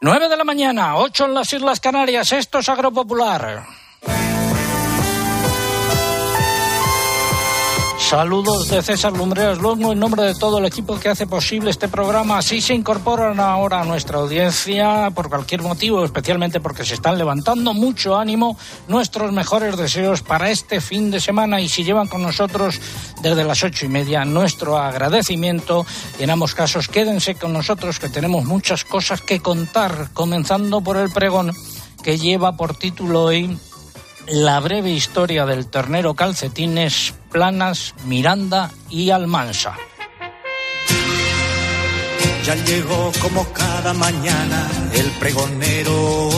9 de la mañana, 8 en las Islas Canarias, esto es Agropopular. Saludos de César Lumbreras Lomo en nombre de todo el equipo que hace posible este programa. Así se incorporan ahora a nuestra audiencia por cualquier motivo, especialmente porque se están levantando mucho ánimo. Nuestros mejores deseos para este fin de semana y si llevan con nosotros desde las ocho y media, nuestro agradecimiento. En ambos casos, quédense con nosotros que tenemos muchas cosas que contar, comenzando por el pregón que lleva por título hoy la breve historia del ternero calcetines, Planas, Miranda y Almansa. Ya llegó como cada mañana el pregonero.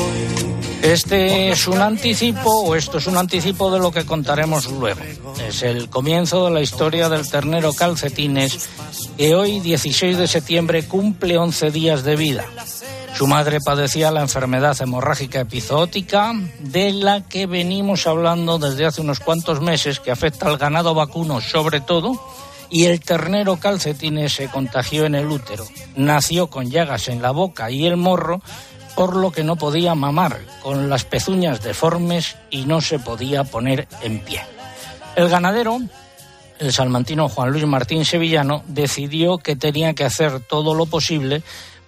Este es un anticipo, o esto es un anticipo de lo que contaremos luego. Es el comienzo de la historia del ternero calcetines, que hoy, 16 de septiembre, cumple 11 días de vida. Su madre padecía la enfermedad hemorrágica epizootica, de la que venimos hablando desde hace unos cuantos meses, que afecta al ganado vacuno sobre todo, y el ternero calcetines se contagió en el útero. Nació con llagas en la boca y el morro, por lo que no podía mamar, con las pezuñas deformes y no se podía poner en pie. El ganadero, el salmantino Juan Luis Martín Sevillano, decidió que tenía que hacer todo lo posible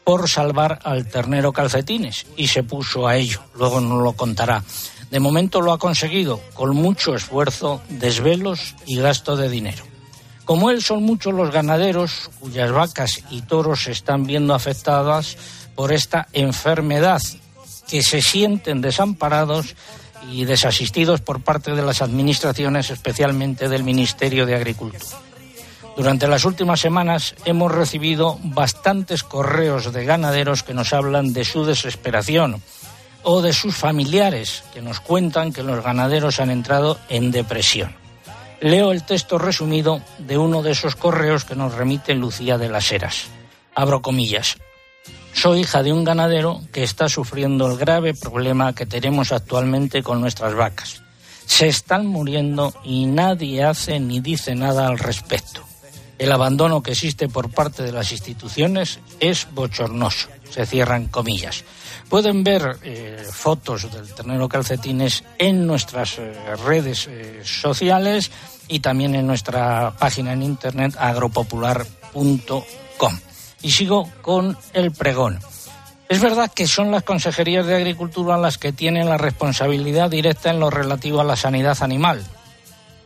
por salvar al ternero calcetines y se puso a ello. Luego nos lo contará. De momento lo ha conseguido con mucho esfuerzo, desvelos y gasto de dinero. Como él son muchos los ganaderos cuyas vacas y toros se están viendo afectadas por esta enfermedad, que se sienten desamparados y desasistidos por parte de las administraciones, especialmente del Ministerio de Agricultura. Durante las últimas semanas hemos recibido bastantes correos de ganaderos que nos hablan de su desesperación o de sus familiares que nos cuentan que los ganaderos han entrado en depresión. Leo el texto resumido de uno de esos correos que nos remite Lucía de las Heras. Abro comillas. Soy hija de un ganadero que está sufriendo el grave problema que tenemos actualmente con nuestras vacas. Se están muriendo y nadie hace ni dice nada al respecto. El abandono que existe por parte de las instituciones es bochornoso. Se cierran comillas. Pueden ver eh, fotos del ternero calcetines en nuestras eh, redes eh, sociales y también en nuestra página en internet agropopular.com. Y sigo con el pregón. Es verdad que son las consejerías de Agricultura las que tienen la responsabilidad directa en lo relativo a la sanidad animal.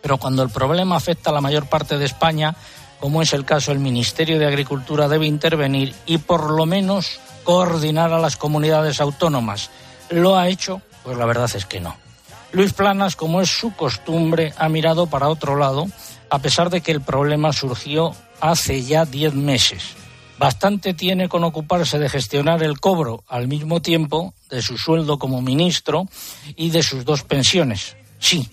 Pero cuando el problema afecta a la mayor parte de España, como es el caso el Ministerio de Agricultura, debe intervenir y por lo menos coordinar a las comunidades autónomas. ¿Lo ha hecho? Pues la verdad es que no. Luis Planas, como es su costumbre, ha mirado para otro lado, a pesar de que el problema surgió hace ya diez meses. Bastante tiene con ocuparse de gestionar el cobro al mismo tiempo de su sueldo como ministro y de sus dos pensiones. Sí,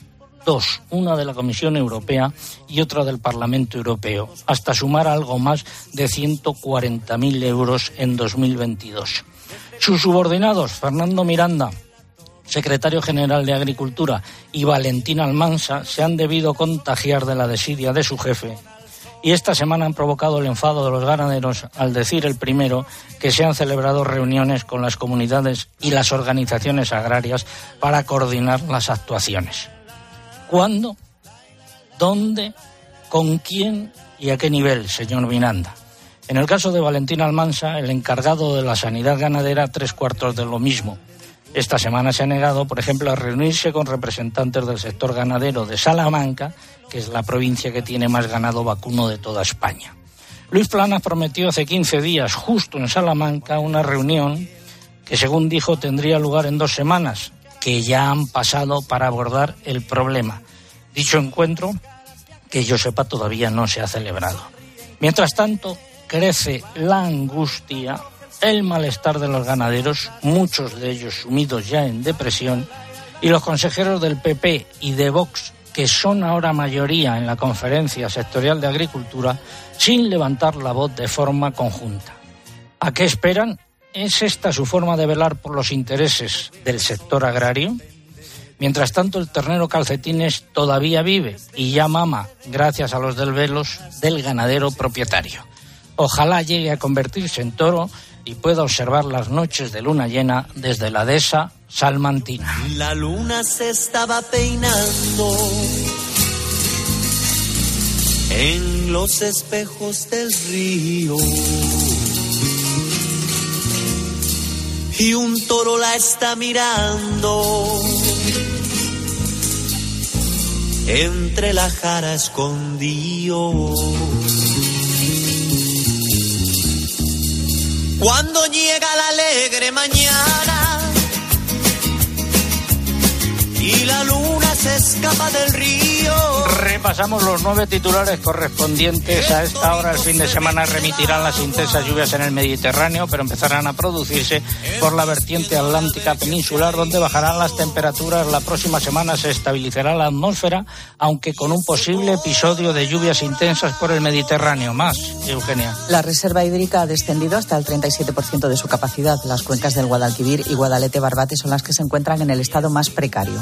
dos, una de la Comisión Europea y otra del Parlamento Europeo, hasta sumar algo más de 140.000 euros en 2022. Sus subordinados, Fernando Miranda, secretario general de Agricultura, y Valentín Almansa, se han debido contagiar de la desidia de su jefe y esta semana han provocado el enfado de los ganaderos al decir el primero que se han celebrado reuniones con las comunidades y las organizaciones agrarias para coordinar las actuaciones cuándo, dónde, con quién y a qué nivel, señor Vinanda. En el caso de Valentín Almansa, el encargado de la sanidad ganadera, tres cuartos de lo mismo. Esta semana se ha negado, por ejemplo, a reunirse con representantes del sector ganadero de Salamanca, que es la provincia que tiene más ganado vacuno de toda España. Luis Planas prometió hace 15 días, justo en Salamanca, una reunión que, según dijo, tendría lugar en dos semanas, que ya han pasado para abordar el problema. Dicho encuentro, que yo sepa, todavía no se ha celebrado. Mientras tanto, crece la angustia, el malestar de los ganaderos, muchos de ellos sumidos ya en depresión, y los consejeros del PP y de Vox, que son ahora mayoría en la conferencia sectorial de agricultura, sin levantar la voz de forma conjunta. ¿A qué esperan? ¿Es esta su forma de velar por los intereses del sector agrario? Mientras tanto, el ternero calcetines todavía vive y ya mama, gracias a los desvelos del ganadero propietario. Ojalá llegue a convertirse en toro y pueda observar las noches de luna llena desde la dehesa salmantina. La luna se estaba peinando en los espejos del río. Y un toro la está mirando entre la jara escondido. Cuando llega la alegre mañana y la luna se escapa del río. Repasamos los nueve titulares correspondientes a esta hora. El fin de semana remitirán las intensas lluvias en el Mediterráneo, pero empezarán a producirse por la vertiente atlántica peninsular, donde bajarán las temperaturas. La próxima semana se estabilizará la atmósfera, aunque con un posible episodio de lluvias intensas por el Mediterráneo. Más, Eugenia. La reserva hídrica ha descendido hasta el 37% de su capacidad. Las cuencas del Guadalquivir y Guadalete-Barbate son las que se encuentran en el estado más precario.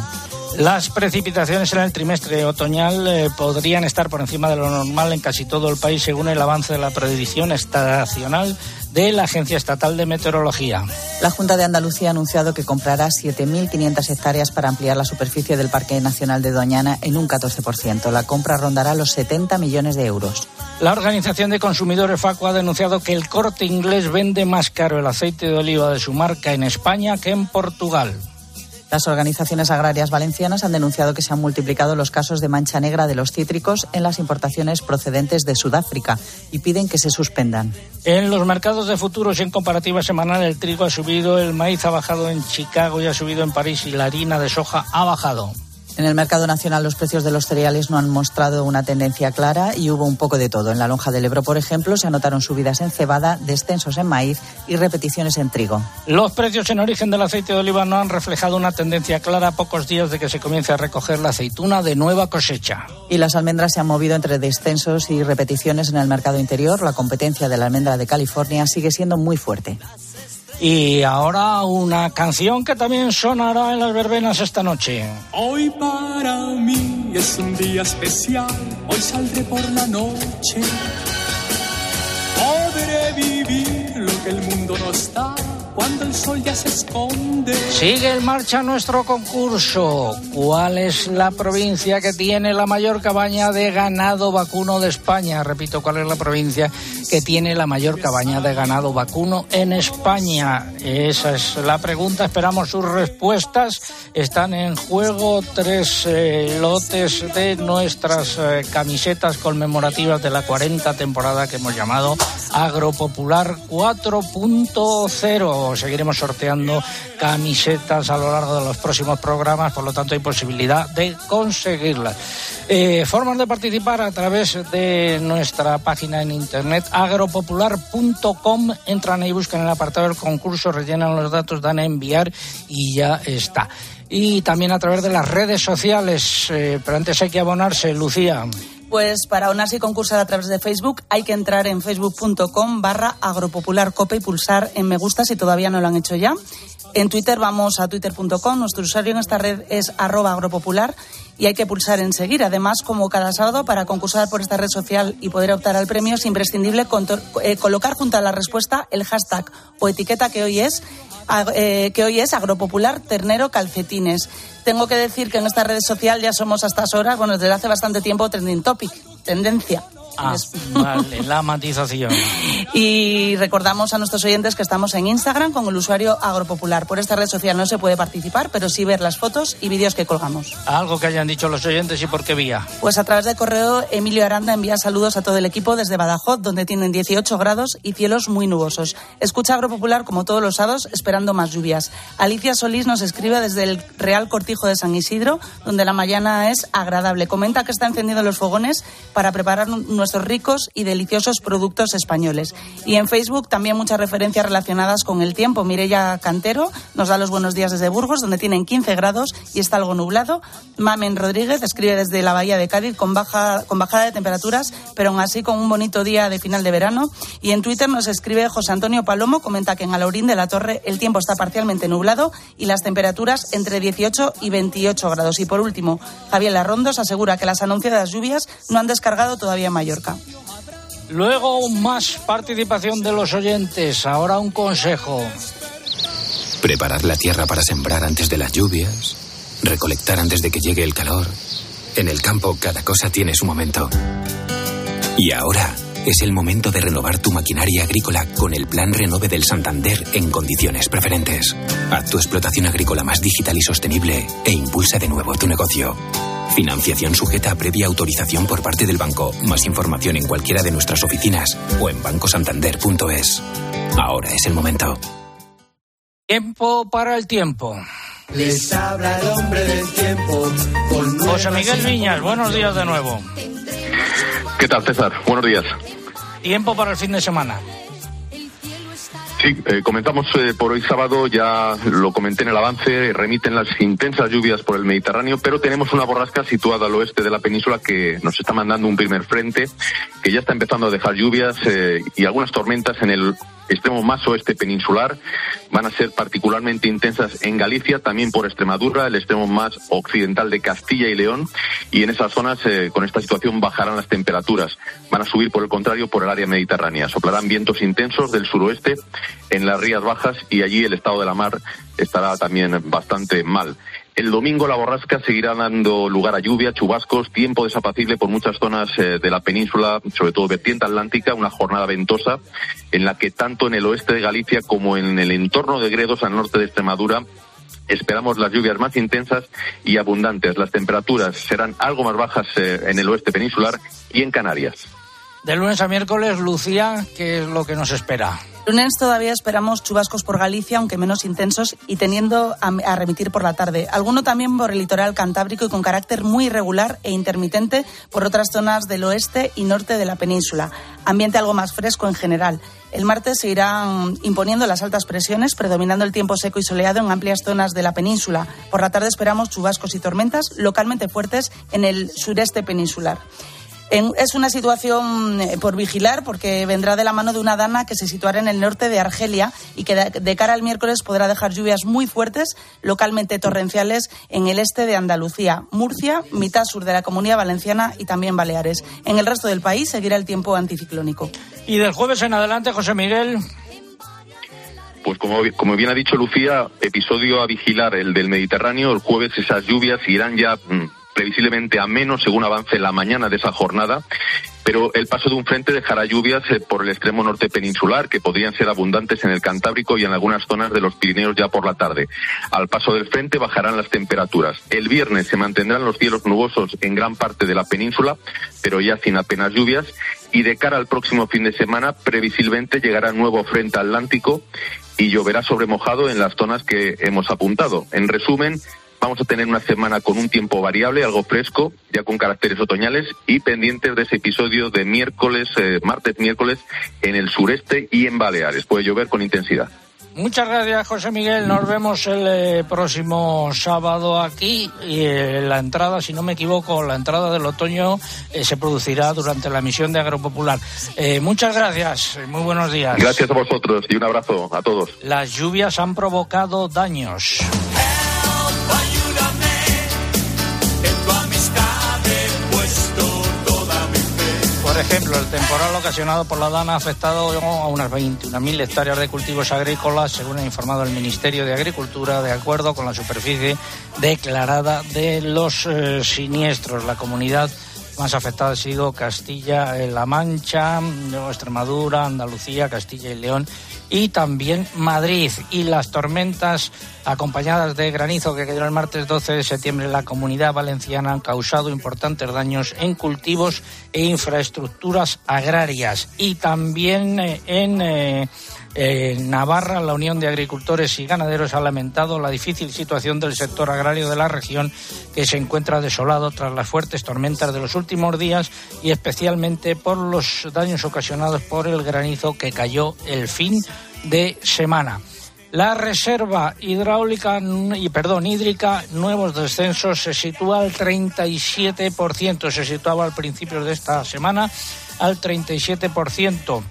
Las precipitaciones en el trimestre otoñal eh, podrían estar por encima de lo normal en casi todo el país según el avance de la predicción estacional de la Agencia Estatal de Meteorología. La Junta de Andalucía ha anunciado que comprará 7.500 hectáreas para ampliar la superficie del Parque Nacional de Doñana en un 14%. La compra rondará los 70 millones de euros. La Organización de Consumidores FACO ha denunciado que el corte inglés vende más caro el aceite de oliva de su marca en España que en Portugal. Las organizaciones agrarias valencianas han denunciado que se han multiplicado los casos de mancha negra de los cítricos en las importaciones procedentes de Sudáfrica y piden que se suspendan. En los mercados de futuros y en comparativa semanal el trigo ha subido, el maíz ha bajado en Chicago y ha subido en París y la harina de soja ha bajado. En el mercado nacional los precios de los cereales no han mostrado una tendencia clara y hubo un poco de todo. En la lonja del Ebro, por ejemplo, se anotaron subidas en cebada, descensos en maíz y repeticiones en trigo. Los precios en origen del aceite de oliva no han reflejado una tendencia clara a pocos días de que se comience a recoger la aceituna de nueva cosecha. Y las almendras se han movido entre descensos y repeticiones en el mercado interior. La competencia de la almendra de California sigue siendo muy fuerte. Y ahora una canción que también sonará en las verbenas esta noche. Hoy para mí es un día especial, hoy saldré por la noche. Podré vivir lo que el mundo nos da cuando el sol ya se esconde. Sigue en marcha nuestro concurso. ¿Cuál es la provincia que tiene la mayor cabaña de ganado vacuno de España? Repito, ¿cuál es la provincia que tiene la mayor cabaña de ganado vacuno en España? Esa es la pregunta. Esperamos sus respuestas. Están en juego tres eh, lotes de nuestras eh, camisetas conmemorativas de la 40 temporada que hemos llamado Agropopular 4.0 seguiremos sorteando camisetas a lo largo de los próximos programas, por lo tanto hay posibilidad de conseguirlas. Eh, formas de participar a través de nuestra página en internet agropopular.com. Entran y buscan el apartado del concurso, rellenan los datos, dan a enviar y ya está. Y también a través de las redes sociales, eh, pero antes hay que abonarse, Lucía. Pues para unirse y concursar a través de Facebook hay que entrar en facebook.com barra agropopularcope y pulsar en me gusta si todavía no lo han hecho ya. En Twitter vamos a twitter.com, nuestro usuario en esta red es arroba agropopular y hay que pulsar en seguir. Además, como cada sábado, para concursar por esta red social y poder optar al premio es imprescindible eh, colocar junto a la respuesta el hashtag o etiqueta que hoy es eh, que hoy es Agropopular Ternero Calcetines. Tengo que decir que en esta red social ya somos a estas horas, bueno, desde hace bastante tiempo trending topic, tendencia. Ah, vale, la matización. Y recordamos a nuestros oyentes que estamos en Instagram con el usuario Agropopular. Por esta red social no se puede participar, pero sí ver las fotos y vídeos que colgamos. Algo que hayan dicho los oyentes y por qué vía. Pues a través del correo, Emilio Aranda envía saludos a todo el equipo desde Badajoz, donde tienen 18 grados y cielos muy nubosos. Escucha Agropopular como todos los sábados, esperando más lluvias. Alicia Solís nos escribe desde el Real Cortijo de San Isidro, donde la mañana es agradable. Comenta que está encendido los fogones para preparar nuestros ricos y deliciosos productos españoles. Y en Facebook también muchas referencias relacionadas con el tiempo. Mirella Cantero nos da los buenos días desde Burgos, donde tienen 15 grados y está algo nublado. Mamen Rodríguez escribe desde la Bahía de Cádiz con, baja, con bajada de temperaturas, pero aún así con un bonito día de final de verano. Y en Twitter nos escribe José Antonio Palomo, comenta que en Alaurín de la Torre el tiempo está parcialmente nublado y las temperaturas entre 18 y 28 grados. Y por último, Javier Larrondos asegura que las anunciadas lluvias no han descargado todavía en Mallorca. Luego más participación de los oyentes. Ahora un consejo. Preparar la tierra para sembrar antes de las lluvias. Recolectar antes de que llegue el calor. En el campo cada cosa tiene su momento. Y ahora es el momento de renovar tu maquinaria agrícola con el Plan Renove del Santander en condiciones preferentes. Haz tu explotación agrícola más digital y sostenible e impulsa de nuevo tu negocio. Financiación sujeta a previa autorización por parte del banco. Más información en cualquiera de nuestras oficinas o en bancosantander.es. Ahora es el momento. Tiempo para el tiempo. Les habla el hombre del tiempo. José Miguel Viñas, buenos días de nuevo. ¿Qué tal, César? Buenos días. Tiempo para el fin de semana. Sí, eh, comentamos eh, por hoy sábado, ya lo comenté en el avance, remiten las intensas lluvias por el Mediterráneo, pero tenemos una borrasca situada al oeste de la península que nos está mandando un primer frente, que ya está empezando a dejar lluvias eh, y algunas tormentas en el extremo más oeste peninsular. Van a ser particularmente intensas en Galicia, también por Extremadura, el extremo más occidental de Castilla y León. Y en esas zonas, eh, con esta situación, bajarán las temperaturas. Van a subir, por el contrario, por el área mediterránea. Soplarán vientos intensos del suroeste en las Rías Bajas y allí el estado de la mar estará también bastante mal. El domingo la borrasca seguirá dando lugar a lluvia, chubascos, tiempo desapacible por muchas zonas eh, de la península, sobre todo vertiente atlántica, una jornada ventosa en la que tanto en el oeste de Galicia como en el entorno de Gredos al norte de Extremadura esperamos las lluvias más intensas y abundantes. Las temperaturas serán algo más bajas eh, en el oeste peninsular y en Canarias. De lunes a miércoles, Lucía, ¿qué es lo que nos espera? Lunes todavía esperamos chubascos por Galicia, aunque menos intensos, y teniendo a, remitir por la tarde. Alguno también por el litoral cantábrico y con carácter muy irregular e intermitente por otras zonas del oeste y norte de la península. Ambiente algo más fresco en general. El martes se irán imponiendo las altas presiones, predominando el tiempo seco y soleado en amplias zonas de la península. Por la tarde esperamos chubascos y tormentas localmente fuertes en el sureste peninsular es una situación eh, por vigilar porque vendrá de la mano de una dana que se situará en el norte de Argelia y que de cara al miércoles podrá dejar lluvias muy fuertes, localmente torrenciales, en el este de Andalucía, Murcia, mitad sur de la Comunidad Valenciana y también Baleares. En el resto del país seguirá el tiempo anticiclónico. Y del jueves en adelante, José Miguel. Pues como, como bien ha dicho Lucía, episodio a vigilar el del Mediterráneo. El jueves esas lluvias irán ya mm, previsiblemente a menos según avance la mañana de esa jornada, pero el paso de un frente dejará lluvias eh, por el extremo norte peninsular, que podrían ser abundantes en el Cantábrico y en algunas zonas de los Pirineos ya por la tarde. Al paso del frente bajarán las temperaturas. El viernes se mantendrán los cielos nubosos en gran parte de la península, pero ya sin apenas lluvias. Y de cara al próximo fin de semana, previsiblemente llegará nuevo frente atlántico y lloverá sobre mojado en las zonas que hemos apuntado. En resumen, Vamos a tener una semana con un tiempo variable, algo fresco, ya con caracteres otoñales y pendientes de ese episodio de miércoles, eh, martes, miércoles en el sureste y en Baleares. Puede llover con intensidad. Muchas gracias, José Miguel. Nos vemos el eh, próximo sábado aquí. Y eh, la entrada, si no me equivoco, la entrada del otoño se producirá durante la misión de Agropopular. muchas gracias. Muy buenos días. Gracias a vosotros y un abrazo a todos. Las lluvias han provocado daños. Ejemplo, el temporal ocasionado por la DANA ha afectado a unas 21.000 hectáreas de cultivos agrícolas, según ha informado el Ministerio de Agricultura, de acuerdo con la superficie declarada de los eh, siniestros. La comunidad más afectada ha sido Castilla-La Mancha, Extremadura, Andalucía, Castilla y León y también Madrid. Y las tormentas acompañadas de granizo que cayó el martes 12 de septiembre en la comunidad valenciana han causado importantes daños en cultivos e infraestructuras agrarias y también eh, en eh, en Navarra, la Unión de Agricultores y Ganaderos ha lamentado la difícil situación del sector agrario de la región que se encuentra desolado tras las fuertes tormentas de los últimos días y especialmente por los daños ocasionados por el granizo que cayó el fin de semana. La reserva hidráulica y perdón, hídrica, nuevos descensos se sitúa al 37%, se situaba al principio de esta semana al 37%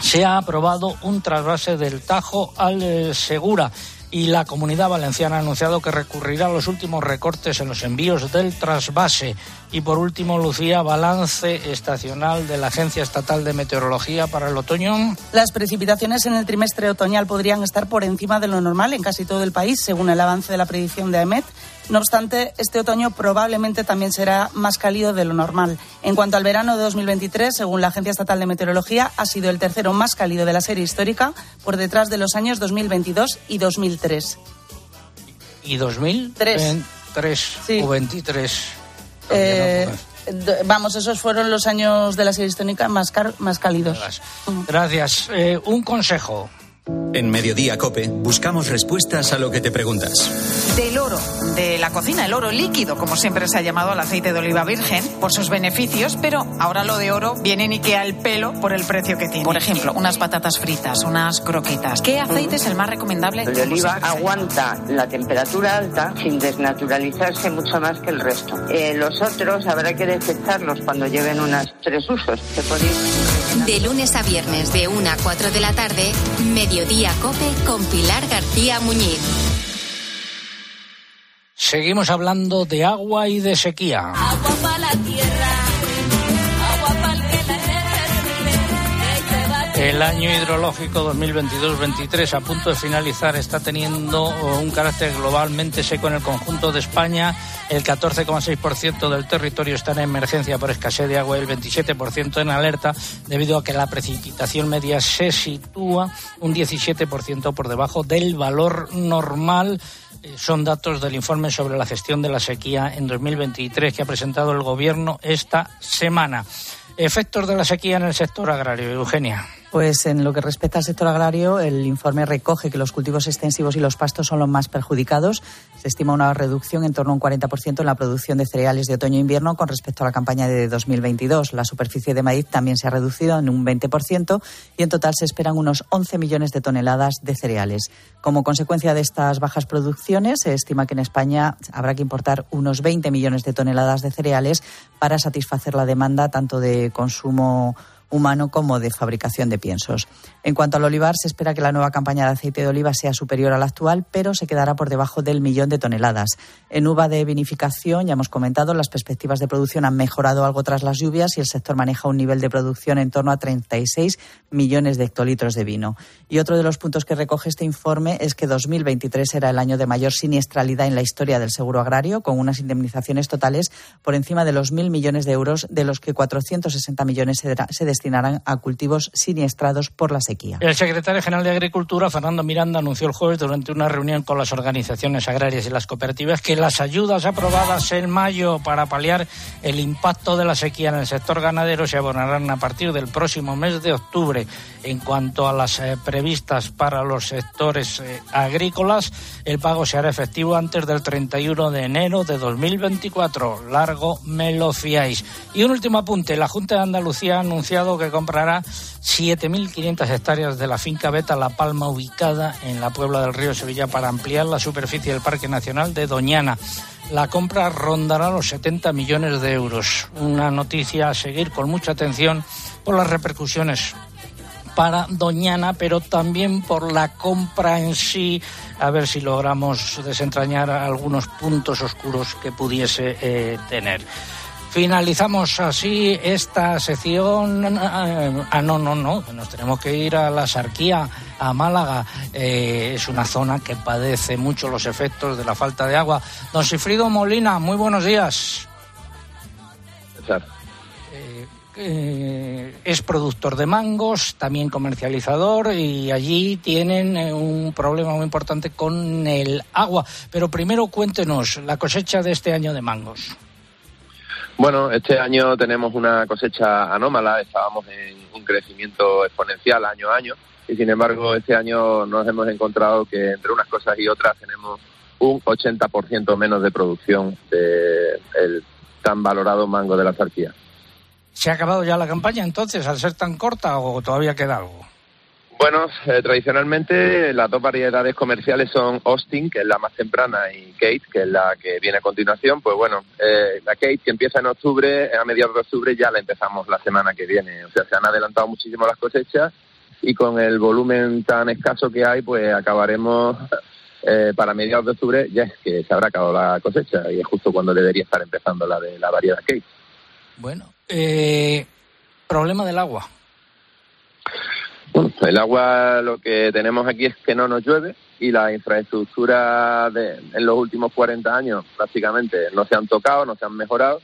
se ha aprobado un trasvase del Tajo al eh, Segura. y la Comunidad Valenciana ha anunciado que recurrirá a los últimos recortes en los envíos del trasvase. Y por último, Lucía, balance estacional de la Agencia Estatal de Meteorología para el otoño. Las precipitaciones en el trimestre otoñal podrían estar por encima de lo normal en casi todo el país, según el avance de la predicción de AEMET. No obstante, este otoño probablemente también será más cálido de lo normal. En cuanto al verano de 2023, según la Agencia Estatal de Meteorología, ha sido el tercero más cálido de la serie histórica, por detrás de los años 2022 y 2003. ¿Y 2003? 3 o 23. Eh, vamos, esos fueron los años de la serie histórica más, más cálidos. Gracias. Eh, un consejo. En Mediodía Cope buscamos respuestas a lo que te preguntas. Del oro, de la cocina, el oro líquido, como siempre se ha llamado al aceite de oliva virgen, por sus beneficios, pero ahora lo de oro viene ni que al pelo por el precio que tiene. Por ejemplo, unas patatas fritas, unas croquetas. ¿Qué aceite es el más recomendable? El de oliva aguanta la temperatura alta sin desnaturalizarse mucho más que el resto. Eh, los otros habrá que detectarlos cuando lleven unas tres usos. De lunes a viernes, de 1 a 4 de la tarde, Mediodía Cope con Pilar García Muñiz. Seguimos hablando de agua y de sequía. Agua el año hidrológico 2022-23 a punto de finalizar está teniendo un carácter globalmente seco en el conjunto de España. El 14,6% del territorio está en emergencia por escasez de agua y el 27% en alerta debido a que la precipitación media se sitúa un 17% por debajo del valor normal eh, son datos del informe sobre la gestión de la sequía en 2023 que ha presentado el Gobierno esta semana. Efectos de la sequía en el sector agrario, Eugenia. Pues en lo que respecta al sector agrario, el informe recoge que los cultivos extensivos y los pastos son los más perjudicados. Se estima una reducción en torno a un 40% en la producción de cereales de otoño e invierno con respecto a la campaña de 2022. La superficie de maíz también se ha reducido en un 20% y en total se esperan unos 11 millones de toneladas de cereales. Como consecuencia de estas bajas producciones, se estima que en España habrá que importar unos 20 millones de toneladas de cereales para satisfacer la demanda tanto de consumo humano como de fabricación de piensos. En cuanto al olivar, se espera que la nueva campaña de aceite de oliva sea superior a la actual, pero se quedará por debajo del millón de toneladas. En uva de vinificación, ya hemos comentado, las perspectivas de producción han mejorado algo tras las lluvias y el sector maneja un nivel de producción en torno a 36 millones de hectolitros de vino. Y otro de los puntos que recoge este informe es que 2023 era el año de mayor siniestralidad en la historia del seguro agrario, con unas indemnizaciones totales por encima de los mil millones de euros, de los que 460 millones se, se destinarán a cultivos siniestrados por la sequía. El secretario general de Agricultura, Fernando Miranda, anunció el jueves durante una reunión con las organizaciones agrarias y las cooperativas que las ayudas aprobadas en mayo para paliar el impacto de la sequía en el sector ganadero se abonarán a partir del próximo mes de octubre. En cuanto a las eh, previstas para los sectores eh, agrícolas, el pago se hará efectivo antes del 31 de enero de 2024. Largo me lo fiáis. Y un último apunte. La Junta de Andalucía ha anunciado que comprará 7.500 hectáreas de la finca Beta La Palma, ubicada en la Puebla del Río Sevilla, para ampliar la superficie del Parque Nacional de Doñana. La compra rondará los 70 millones de euros. Una noticia a seguir con mucha atención por las repercusiones para Doñana, pero también por la compra en sí, a ver si logramos desentrañar algunos puntos oscuros que pudiese eh, tener. Finalizamos así esta sección. Ah, no, no, no, nos tenemos que ir a la Sarquía, a Málaga. Eh, es una zona que padece mucho los efectos de la falta de agua. Don Sifrido Molina, muy buenos días. Eh, eh, es productor de mangos, también comercializador y allí tienen un problema muy importante con el agua. Pero primero cuéntenos la cosecha de este año de mangos. Bueno, este año tenemos una cosecha anómala, estábamos en un crecimiento exponencial año a año y sin embargo este año nos hemos encontrado que entre unas cosas y otras tenemos un 80% menos de producción del tan valorado mango de la zarquía. ¿Se ha acabado ya la campaña entonces al ser tan corta o todavía queda algo? Bueno, eh, tradicionalmente las dos variedades comerciales son Austin, que es la más temprana, y Kate, que es la que viene a continuación. Pues bueno, eh, la Kate que empieza en octubre, a mediados de octubre ya la empezamos la semana que viene. O sea, se han adelantado muchísimo las cosechas y con el volumen tan escaso que hay, pues acabaremos eh, para mediados de octubre ya es que se habrá acabado la cosecha y es justo cuando debería estar empezando la de la variedad cake. Bueno, eh, problema del agua. Bueno, el agua lo que tenemos aquí es que no nos llueve y la infraestructura de, en los últimos 40 años prácticamente no se han tocado, no se han mejorado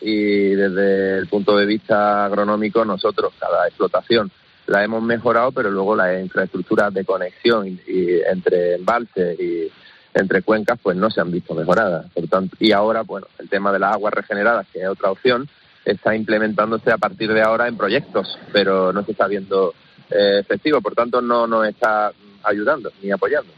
y desde el punto de vista agronómico nosotros cada explotación la hemos mejorado, pero luego las infraestructuras de conexión y, entre embalses y entre cuencas pues no se han visto mejoradas. Por tanto, y ahora, bueno, el tema de las aguas regeneradas, que es otra opción, está implementándose a partir de ahora en proyectos, pero no se está viendo eh, efectivo, por tanto no nos está ayudando ni apoyando.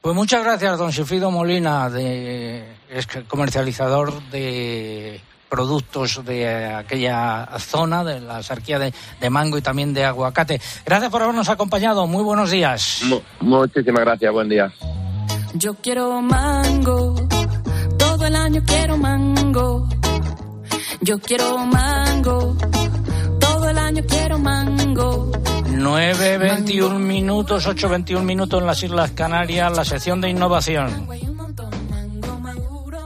Pues muchas gracias, don Sifrido Molina, de, es comercializador de productos de aquella zona, de la sarquía de, mango y también de aguacate. Gracias por habernos acompañado. Muy buenos días. muchísimas gracias. Buen día. Yo quiero mango. Todo el año quiero mango. Yo quiero mango. Todo el año quiero mango. 9.21 minutos, 8.21 minutos en las Islas Canarias, la sección de innovación.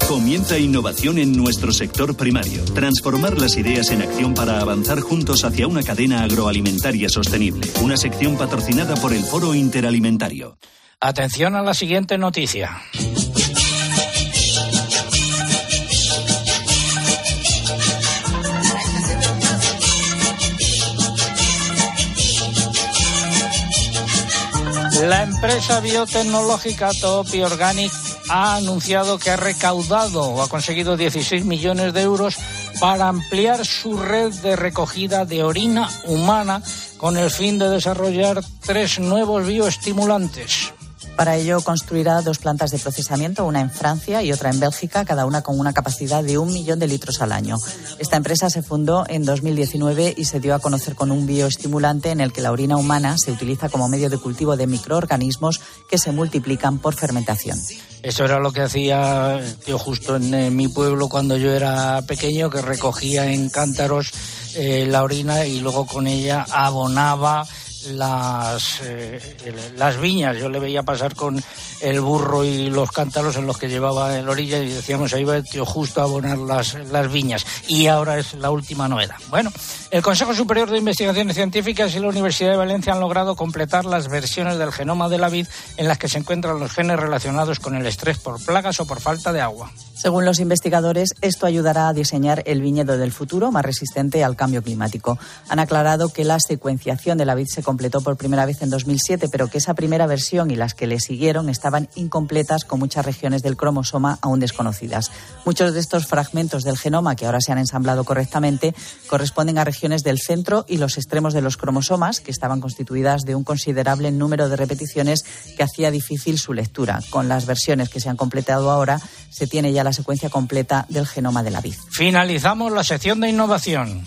Comienza innovación en nuestro sector primario. Transformar las ideas en acción para avanzar juntos hacia una cadena agroalimentaria sostenible. Una sección patrocinada por el Foro Interalimentario. Atención a la siguiente noticia. La empresa biotecnológica Topi Organic ha anunciado que ha recaudado o ha conseguido 16 millones de euros para ampliar su red de recogida de orina humana con el fin de desarrollar tres nuevos bioestimulantes. Para ello construirá dos plantas de procesamiento, una en Francia y otra en Bélgica, cada una con una capacidad de un millón de litros al año. Esta empresa se fundó en 2019 y se dio a conocer con un bioestimulante en el que la orina humana se utiliza como medio de cultivo de microorganismos que se multiplican por fermentación. Eso era lo que hacía yo justo en, mi pueblo cuando yo era pequeño, que recogía en cántaros eh, la orina y luego con ella abonaba las, eh, las viñas. Yo le veía pasar con el burro y los cántaros en los que llevaba en la orilla y decíamos, ahí va el tío justo a abonar las, las viñas. Y ahora es la última novedad. Bueno, el Consejo Superior de Investigaciones Científicas y la Universidad de Valencia han logrado completar las versiones del genoma de la vid en las que se encuentran los genes relacionados con el estrés por plagas o por falta de agua. Según los investigadores, esto ayudará a diseñar el viñedo del futuro más resistente al cambio climático. Han aclarado que la secuenciación de la vid se completó por primera vez en 2007, pero que esa primera versión y las que le siguieron estaban incompletas con muchas regiones del cromosoma aún desconocidas. Muchos de estos fragmentos del genoma que ahora se han ensamblado correctamente corresponden a regiones del centro y los extremos de los cromosomas que estaban constituidas de un considerable número de repeticiones que hacía difícil su lectura. Con las versiones que se han completado ahora se tiene ya la secuencia completa del genoma de la vid. Finalizamos la sección de innovación.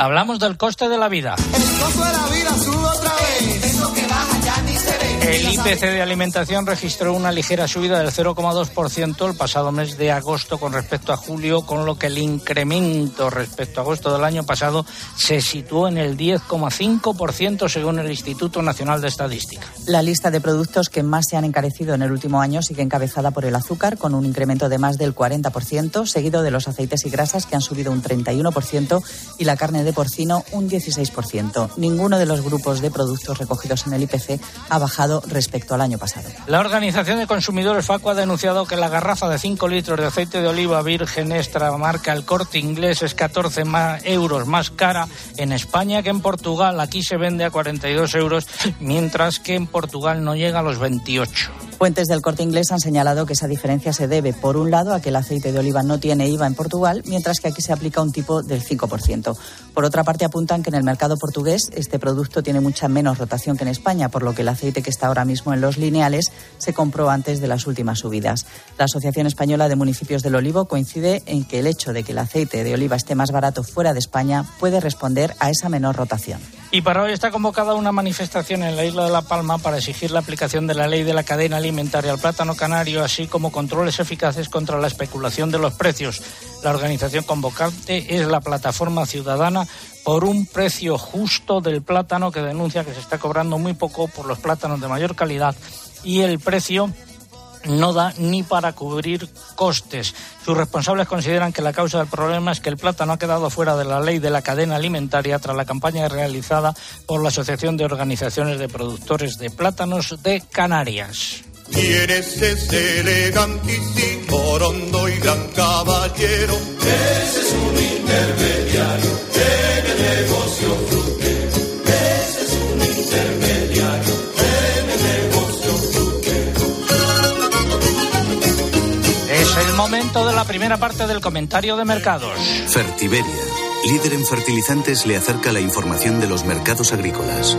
Hablamos del coste de la vida. El IPC de alimentación registró una ligera subida del 0,2% el pasado mes de agosto con respecto a julio, con lo que el incremento respecto a agosto del año pasado se situó en el 10,5% según el Instituto Nacional de Estadística. La lista de productos que más se han encarecido en el último año sigue encabezada por el azúcar con un incremento de más del 40%, seguido de los aceites y grasas que han subido un 31% y la carne de porcino un 16%. Ninguno de los grupos de productos recogidos en el IPC ha bajado respecto al año pasado. La Organización de Consumidores FACO ha denunciado que la garrafa de 5 litros de aceite de oliva virgen extra marca el corte inglés es 14 euros más cara en España que en Portugal. Aquí se vende a 42 euros, mientras que en Portugal no llega a los 28. Fuentes del corte inglés han señalado que esa diferencia se debe, por un lado, a que el aceite de oliva no tiene IVA en Portugal, mientras que aquí se aplica un tipo del 5%. Por otra parte, apuntan que en el mercado portugués este producto tiene mucha menos rotación que en España, por lo que el aceite que está ahora mismo en los lineales se compró antes de las últimas subidas. La Asociación Española de Municipios del Olivo coincide en que el hecho de que el aceite de oliva esté más barato fuera de España puede responder a esa menor rotación. Y para hoy está convocada una manifestación en la isla de La Palma para exigir la aplicación de la ley de la cadena alimentaria al plátano canario, así como controles eficaces contra la especulación de los precios. La organización convocante es la Plataforma Ciudadana por un precio justo del plátano que denuncia que se está cobrando muy poco por los plátanos de mayor calidad y el precio no da ni para cubrir costes. Sus responsables consideran que la causa del problema es que el plátano ha quedado fuera de la ley de la cadena alimentaria tras la campaña realizada por la Asociación de Organizaciones de Productores de Plátanos de Canarias. ¿Quién es ese y gran caballero? Ese es un intermediario en negocio momento de la primera parte del comentario de mercados. Fertiberia, líder en fertilizantes, le acerca la información de los mercados agrícolas.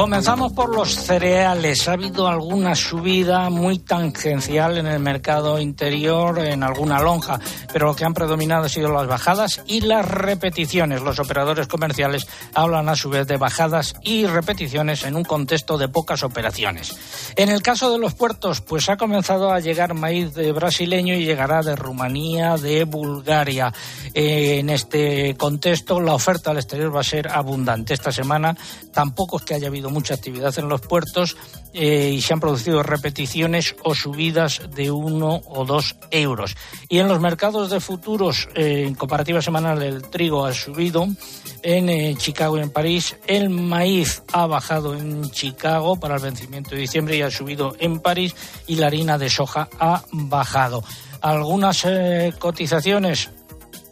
Comenzamos por los cereales. Ha habido alguna subida muy tangencial en el mercado interior, en alguna lonja, pero lo que han predominado han sido las bajadas y las repeticiones. Los operadores comerciales hablan a su vez de bajadas y repeticiones en un contexto de pocas operaciones. En el caso de los puertos, pues ha comenzado a llegar maíz brasileño y llegará de Rumanía, de Bulgaria. Eh, en este contexto, la oferta al exterior va a ser abundante. Esta semana tampoco es que haya habido mucha actividad en los puertos eh, y se han producido repeticiones o subidas de uno o dos euros. Y en los mercados de futuros, eh, en comparativa semanal, el trigo ha subido en eh, Chicago y en París. El maíz ha bajado en Chicago para el vencimiento de diciembre y ha subido en París. Y la harina de soja ha bajado. Algunas cotizaciones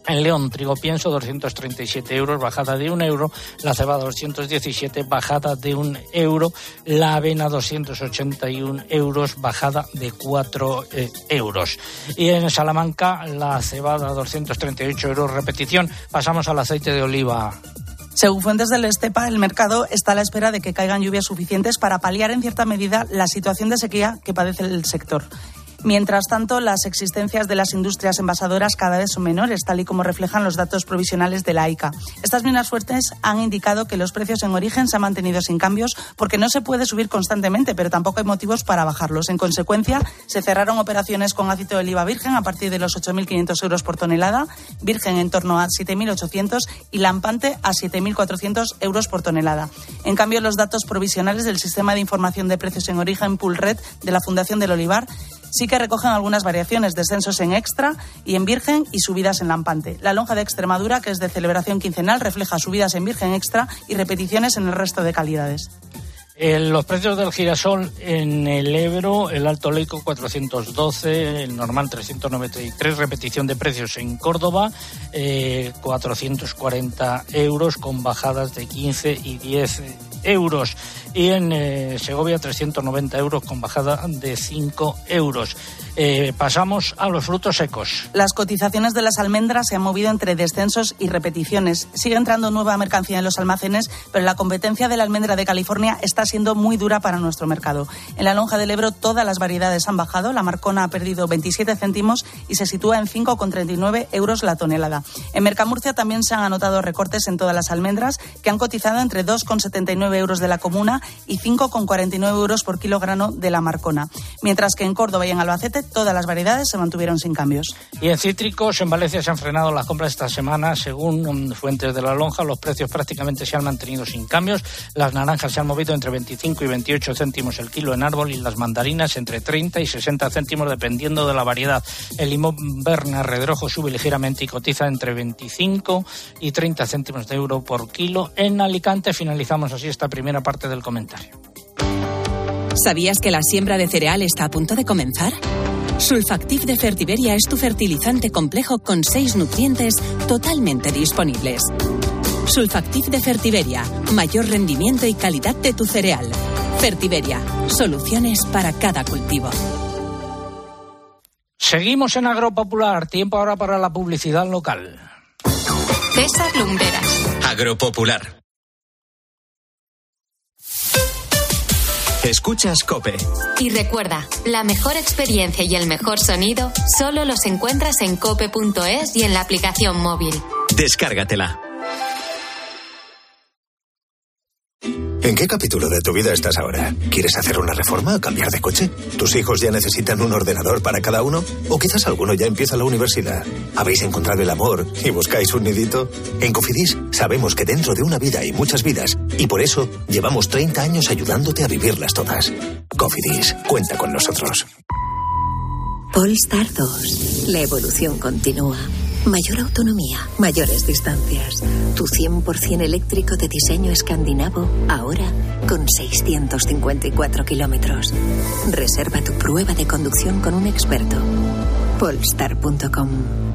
en León, trigo pienso, 237 euros, bajada de un euro. La cebada, 217, bajada de un euro. La avena, 281 euros, bajada de 4 eh, euros. Y en Salamanca, la cebada, 238 euros, repetición. Pasamos al aceite de oliva. Según fuentes del Estepa, el mercado está a la espera de que caigan lluvias suficientes para paliar en cierta medida la situación de sequía que padece el sector. Mientras tanto, las existencias de las industrias envasadoras cada vez son menores, tal y como reflejan los datos provisionales de la AICA. Estas mismas fuertes han indicado que los precios en origen se han mantenido sin cambios porque no se puede subir constantemente, pero tampoco hay motivos para bajarlos. En consecuencia, se cerraron operaciones con aceite de oliva virgen a partir de los 8.500 euros por tonelada, virgen en torno a 7.800 y lampante a 7.400 euros por tonelada. En cambio, los datos provisionales del Sistema de Información de Precios en Origen, Poolred, de la Fundación del Olivar, sí que recogen algunas variaciones, descensos en extra y en virgen y subidas en lampante. La lonja de Extremadura, que es de celebración quincenal, refleja subidas en virgen extra y repeticiones en el resto de calidades. En los precios del girasol en el Ebro, el alto leico 412, el normal 393, repetición de precios en Córdoba, eh, 440 euros con bajadas de 15 y 10 euros. Y en eh, Segovia 390 euros con bajada de 5 euros. Eh, pasamos a los frutos secos. Las cotizaciones de las almendras se han movido entre descensos y repeticiones. Sigue entrando nueva mercancía en los almacenes, pero la competencia de la almendra de California está siendo muy dura para nuestro mercado. En la lonja del Ebro todas las variedades han bajado. La Marcona ha perdido 27 céntimos y se sitúa en 5,39 euros la tonelada. En Mercamurcia también se han anotado recortes en todas las almendras, que han cotizado entre 2,79 euros de la comuna y 5,49 euros por kilogramo de la Marcona. Mientras que en Córdoba y en Albacete todas las variedades se mantuvieron sin cambios. Y en cítricos, en Valencia se han frenado las compras esta semana. Según fuentes de la lonja, los precios prácticamente se han mantenido sin cambios. Las naranjas se han movido entre 25 y 28 céntimos el kilo en árbol y las mandarinas entre 30 y 60 céntimos dependiendo de la variedad. El limón Berna Redrojo sube ligeramente y cotiza entre 25 y 30 céntimos de euro por kilo. En Alicante finalizamos así esta primera parte del comentario. ¿Sabías que la siembra de cereal está a punto de comenzar? Sulfactif de Fertiberia es tu fertilizante complejo con seis nutrientes totalmente disponibles. Sulfactif de Fertiberia, mayor rendimiento y calidad de tu cereal. Fertiberia, soluciones para cada cultivo. Seguimos en Agropopular, tiempo ahora para la publicidad local. César Lumberas. Agropopular. Escuchas Cope. Y recuerda, la mejor experiencia y el mejor sonido solo los encuentras en cope.es y en la aplicación móvil. Descárgatela. ¿En qué capítulo de tu vida estás ahora? ¿Quieres hacer una reforma o cambiar de coche? ¿Tus hijos ya necesitan un ordenador para cada uno? ¿O quizás alguno ya empieza la universidad? ¿Habéis encontrado el amor y buscáis un nidito? En Cofidis sabemos que dentro de una vida hay muchas vidas y por eso llevamos 30 años ayudándote a vivirlas todas. Cofidis, cuenta con nosotros. Polestar 2. La evolución continúa. Mayor autonomía, mayores distancias. Tu 100% eléctrico de diseño escandinavo, ahora con 654 kilómetros. Reserva tu prueba de conducción con un experto. Polestar.com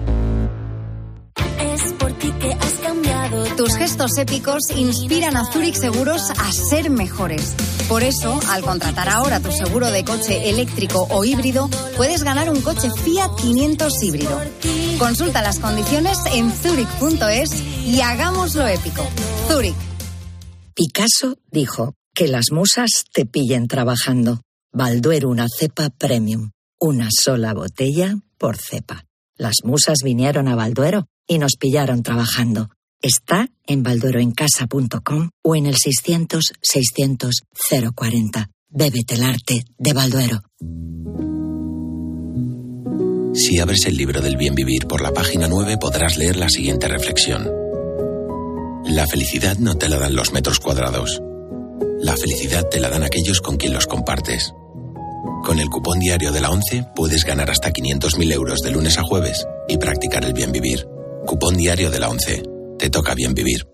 Tus gestos épicos inspiran a Zurich Seguros a ser mejores. Por eso, al contratar ahora tu seguro de coche eléctrico o híbrido, puedes ganar un coche Fiat 500 híbrido. Consulta las condiciones en zurich.es y hagámoslo épico. Zurich. Picasso dijo que las musas te pillen trabajando. Balduero una cepa premium. Una sola botella por cepa. Las musas vinieron a Balduero y nos pillaron trabajando. Está en baldueroencasa.com o en el 600 600 040. Bébete el arte de Balduero. Si abres el libro del bien vivir por la página 9 podrás leer la siguiente reflexión. La felicidad no te la dan los metros cuadrados. La felicidad te la dan aquellos con quien los compartes. Con el cupón diario de la 11 puedes ganar hasta 500.000 euros de lunes a jueves y practicar el bien vivir. Cupón diario de la 11. Te toca bien vivir.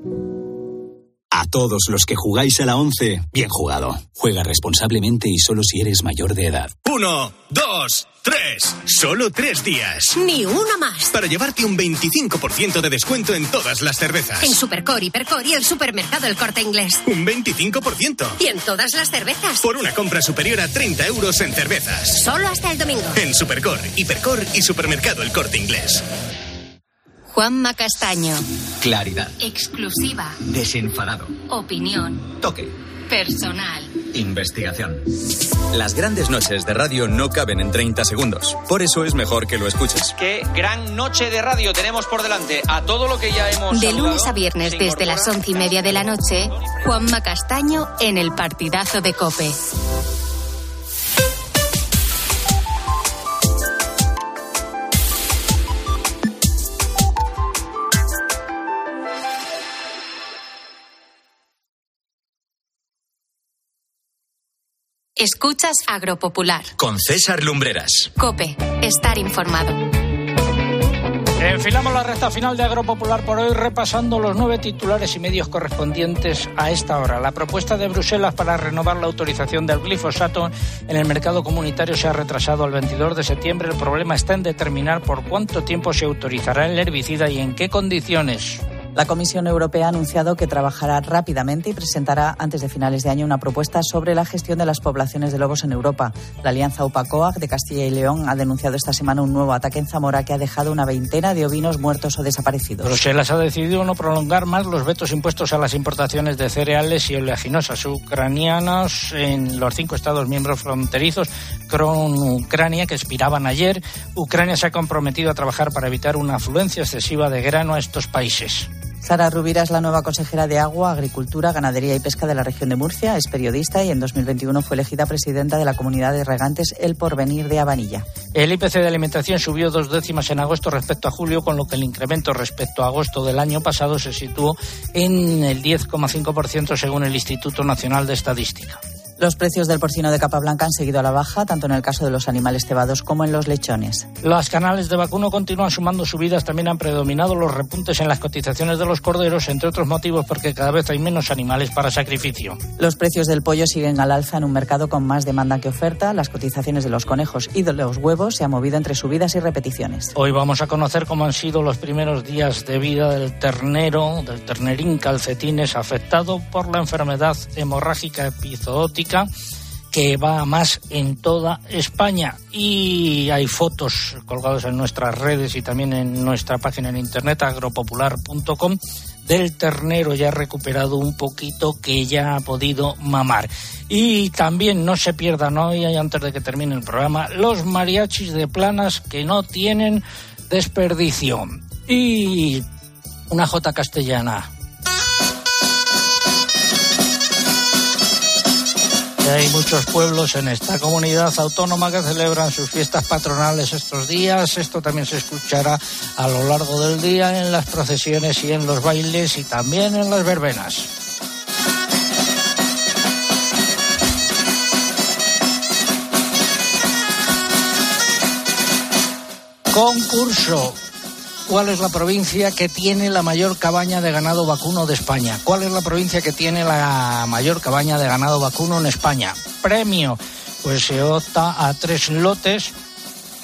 A todos los que jugáis a la 11, bien jugado. Juega responsablemente y solo si eres mayor de edad. Uno, dos, tres. Solo tres días. Ni una más. Para llevarte un 25% de descuento en todas las cervezas. En Supercor, Hipercor y el supermercado El Corte Inglés. Un 25%. Y en todas las cervezas. Por una compra superior a 30 euros en cervezas. Solo hasta el domingo. En Supercor, Hipercor y supermercado El Corte Inglés. Juanma Castaño. Claridad. Exclusiva. Desenfadado. Opinión. Toque. Personal. Investigación. Las grandes noches de radio no caben en 30 segundos. Por eso es mejor que lo escuches. Qué gran noche de radio tenemos por delante. A todo lo que ya hemos. De saludado, lunes a viernes desde las once y media de la noche, Juanma Castaño en el partidazo de Cope. Escuchas Agropopular. Con César Lumbreras. Cope, estar informado. Enfilamos la recta final de Agropopular por hoy repasando los nueve titulares y medios correspondientes a esta hora. La propuesta de Bruselas para renovar la autorización del glifosato en el mercado comunitario se ha retrasado al 22 de septiembre. El problema está en determinar por cuánto tiempo se autorizará el herbicida y en qué condiciones. La Comisión Europea ha anunciado que trabajará rápidamente y presentará antes de finales de año una propuesta sobre la gestión de las poblaciones de lobos en Europa. La Alianza UPACOAG de Castilla y León ha denunciado esta semana un nuevo ataque en Zamora que ha dejado una veintena de ovinos muertos o desaparecidos. Bruselas ha decidido no prolongar más los vetos impuestos a las importaciones de cereales y oleaginosas ucranianas en los cinco Estados miembros fronterizos con Ucrania que expiraban ayer. Ucrania se ha comprometido a trabajar para evitar una afluencia excesiva de grano a estos países. Sara Rubira es la nueva consejera de Agua, Agricultura, Ganadería y Pesca de la región de Murcia. Es periodista y en 2021 fue elegida presidenta de la comunidad de regantes El Porvenir de Habanilla. El IPC de alimentación subió dos décimas en agosto respecto a julio, con lo que el incremento respecto a agosto del año pasado se situó en el 10,5% según el Instituto Nacional de Estadística. Los precios del porcino de capa blanca han seguido a la baja, tanto en el caso de los animales cebados como en los lechones. Las canales de vacuno continúan sumando subidas, también han predominado los repuntes en las cotizaciones de los corderos, entre otros motivos porque cada vez hay menos animales para sacrificio. Los precios del pollo siguen al alza en un mercado con más demanda que oferta. Las cotizaciones de los conejos y de los huevos se han movido entre subidas y repeticiones. Hoy vamos a conocer cómo han sido los primeros días de vida del ternero, del ternerín calcetines afectado por la enfermedad hemorrágica epizootica que va a más en toda España. Y hay fotos colgadas en nuestras redes y también en nuestra página en internet agropopular.com del ternero ya recuperado un poquito que ya ha podido mamar. Y también no se pierdan hoy, antes de que termine el programa, los mariachis de planas que no tienen desperdicio. Y una jota castellana. Hay muchos pueblos en esta comunidad autónoma que celebran sus fiestas patronales estos días. Esto también se escuchará a lo largo del día en las procesiones y en los bailes y también en las verbenas. Concurso cuál es la provincia que tiene la mayor cabaña de ganado vacuno de España. ¿Cuál es la provincia que tiene la mayor cabaña de ganado vacuno en España? Premio. Pues se opta a tres lotes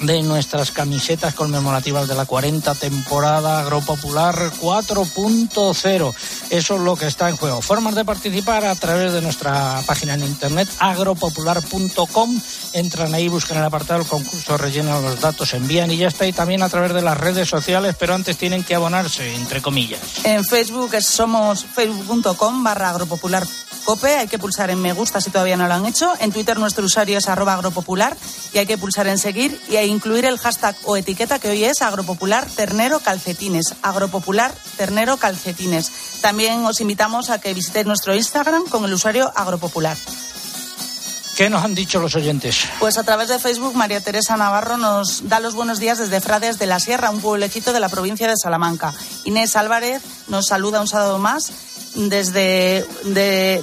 de nuestras camisetas conmemorativas de la 40 temporada Agropopular 4.0. Eso es lo que está en juego. Formas de participar a través de nuestra página en internet agropopular.com. Entran ahí, buscan el apartado del concurso, rellenan los datos, envían y ya está. Y también a través de las redes sociales, pero antes tienen que abonarse, entre comillas. En Facebook somos facebook.com barra agropopular COPE, hay que pulsar en me gusta si todavía no lo han hecho. En Twitter nuestro usuario es arroba agropopular y hay que pulsar en seguir y hay incluir el hashtag o etiqueta que hoy es agropopular ternero calcetines. Agropopular ternero calcetines. También os invitamos a que visitéis nuestro Instagram con el usuario agropopular. ¿Qué nos han dicho los oyentes? Pues a través de Facebook, María Teresa Navarro nos da los buenos días desde Frades de la Sierra, un pueblecito de la provincia de Salamanca. Inés Álvarez nos saluda un sábado más desde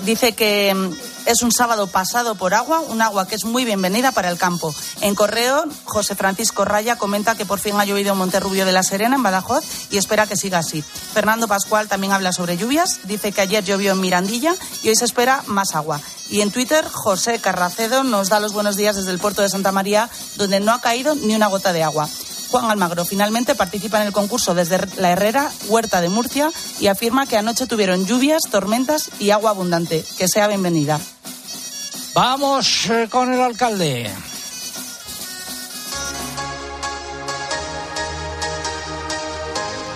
dice que mm, es un sábado pasado por agua, un agua que es muy bienvenida para el campo. En correo, José Francisco Raya comenta que por fin ha llovido en Monterrubio de la Serena, en Badajoz, y espera que siga así. Fernando Pascual también habla sobre lluvias, dice que ayer llovió en Mirandilla y hoy se espera más agua. Y en Twitter, José Carracedo nos da los buenos días desde el puerto de Santa María, donde no ha caído ni una gota de agua. Juan Almagro finalmente participa en el concurso desde la Herrera, Huerta de Murcia, y afirma que anoche tuvieron lluvias, tormentas y agua abundante. Que sea bienvenida. Vamos eh, con el alcalde.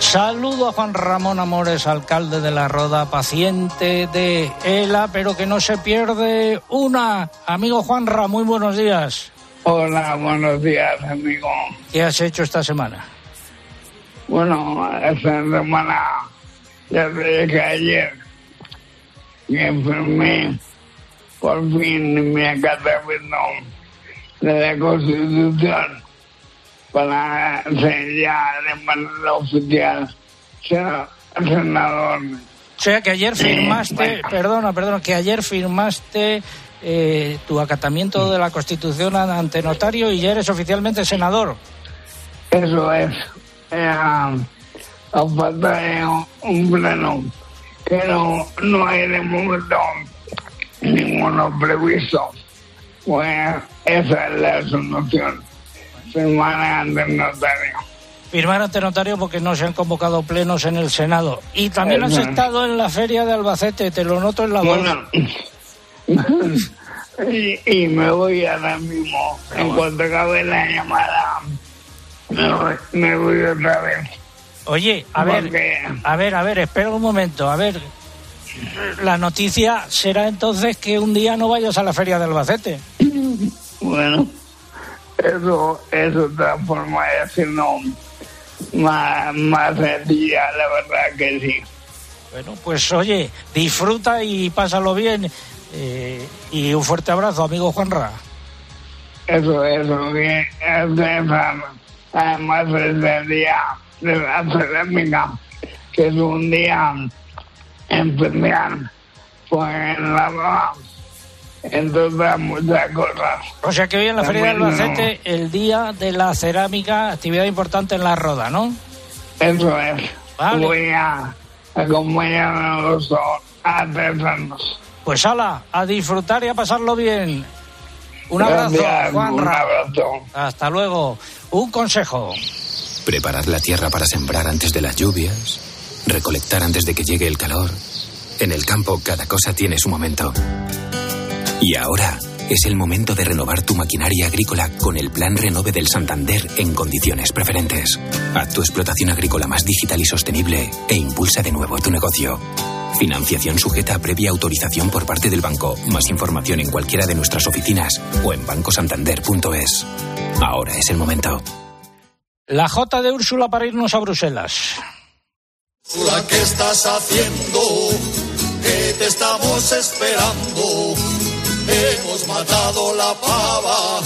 Saludo a Juan Ramón Amores, alcalde de La Roda, paciente de ELA, pero que no se pierde una. Amigo Juanra, muy buenos días. Hola, buenos días, amigo. ¿Qué has hecho esta semana? Bueno, esta semana ya te dije ayer que enfermé por fin mi acatamiento de la Constitución para ser ya de manera oficial senador. O sea que ayer firmaste, perdona, perdona, que ayer firmaste eh, tu acatamiento de la Constitución ante notario y ya eres oficialmente senador. Eso es. Eh, falta un pleno que no, no hay de momento ninguno previsto. Pues esa es la solución. Firmar ante notario. Firmar ante notario porque no se han convocado plenos en el Senado. Y también has estado en la feria de Albacete, te lo noto en la voz. Y, me voy ahora mismo. En cuanto acabe la llamada, me voy, otra vez. Oye, a ver, a ver, a ver, espera un momento, a ver. La noticia será entonces que un día no vayas a la feria de Albacete. Bueno, eso es otra forma de decirlo más, más sencilla, la verdad que sí. Bueno, pues oye, disfruta y pásalo bien eh, y un fuerte abrazo, amigo Juanra. Eso, eso, que además es el día de la cerámica, que es un día especial, pues en la entonces muchas cosas. O sea que hoy en la Feria de Albacete, el día de la cerámica, actividad importante en la roda, ¿no? Eso es. Voy a acompañar a los artesanos. Pues ala, a disfrutar y a pasarlo bien. Un abrazo, Juan Un abrazo. Hasta luego. Un consejo. Preparar la tierra para sembrar antes de las lluvias. Recolectar antes de que llegue el calor. En el campo cada cosa tiene su momento. Y ahora es el momento de renovar tu maquinaria agrícola con el Plan Renove del Santander en condiciones preferentes. Haz tu explotación agrícola más digital y sostenible e impulsa de nuevo tu negocio. Financiación sujeta a previa autorización por parte del banco. Más información en cualquiera de nuestras oficinas o en bancosantander.es. Ahora es el momento. La J de Úrsula para irnos a Bruselas. Úrsula, ¿qué estás haciendo? Que te estamos esperando. Hemos matado la pava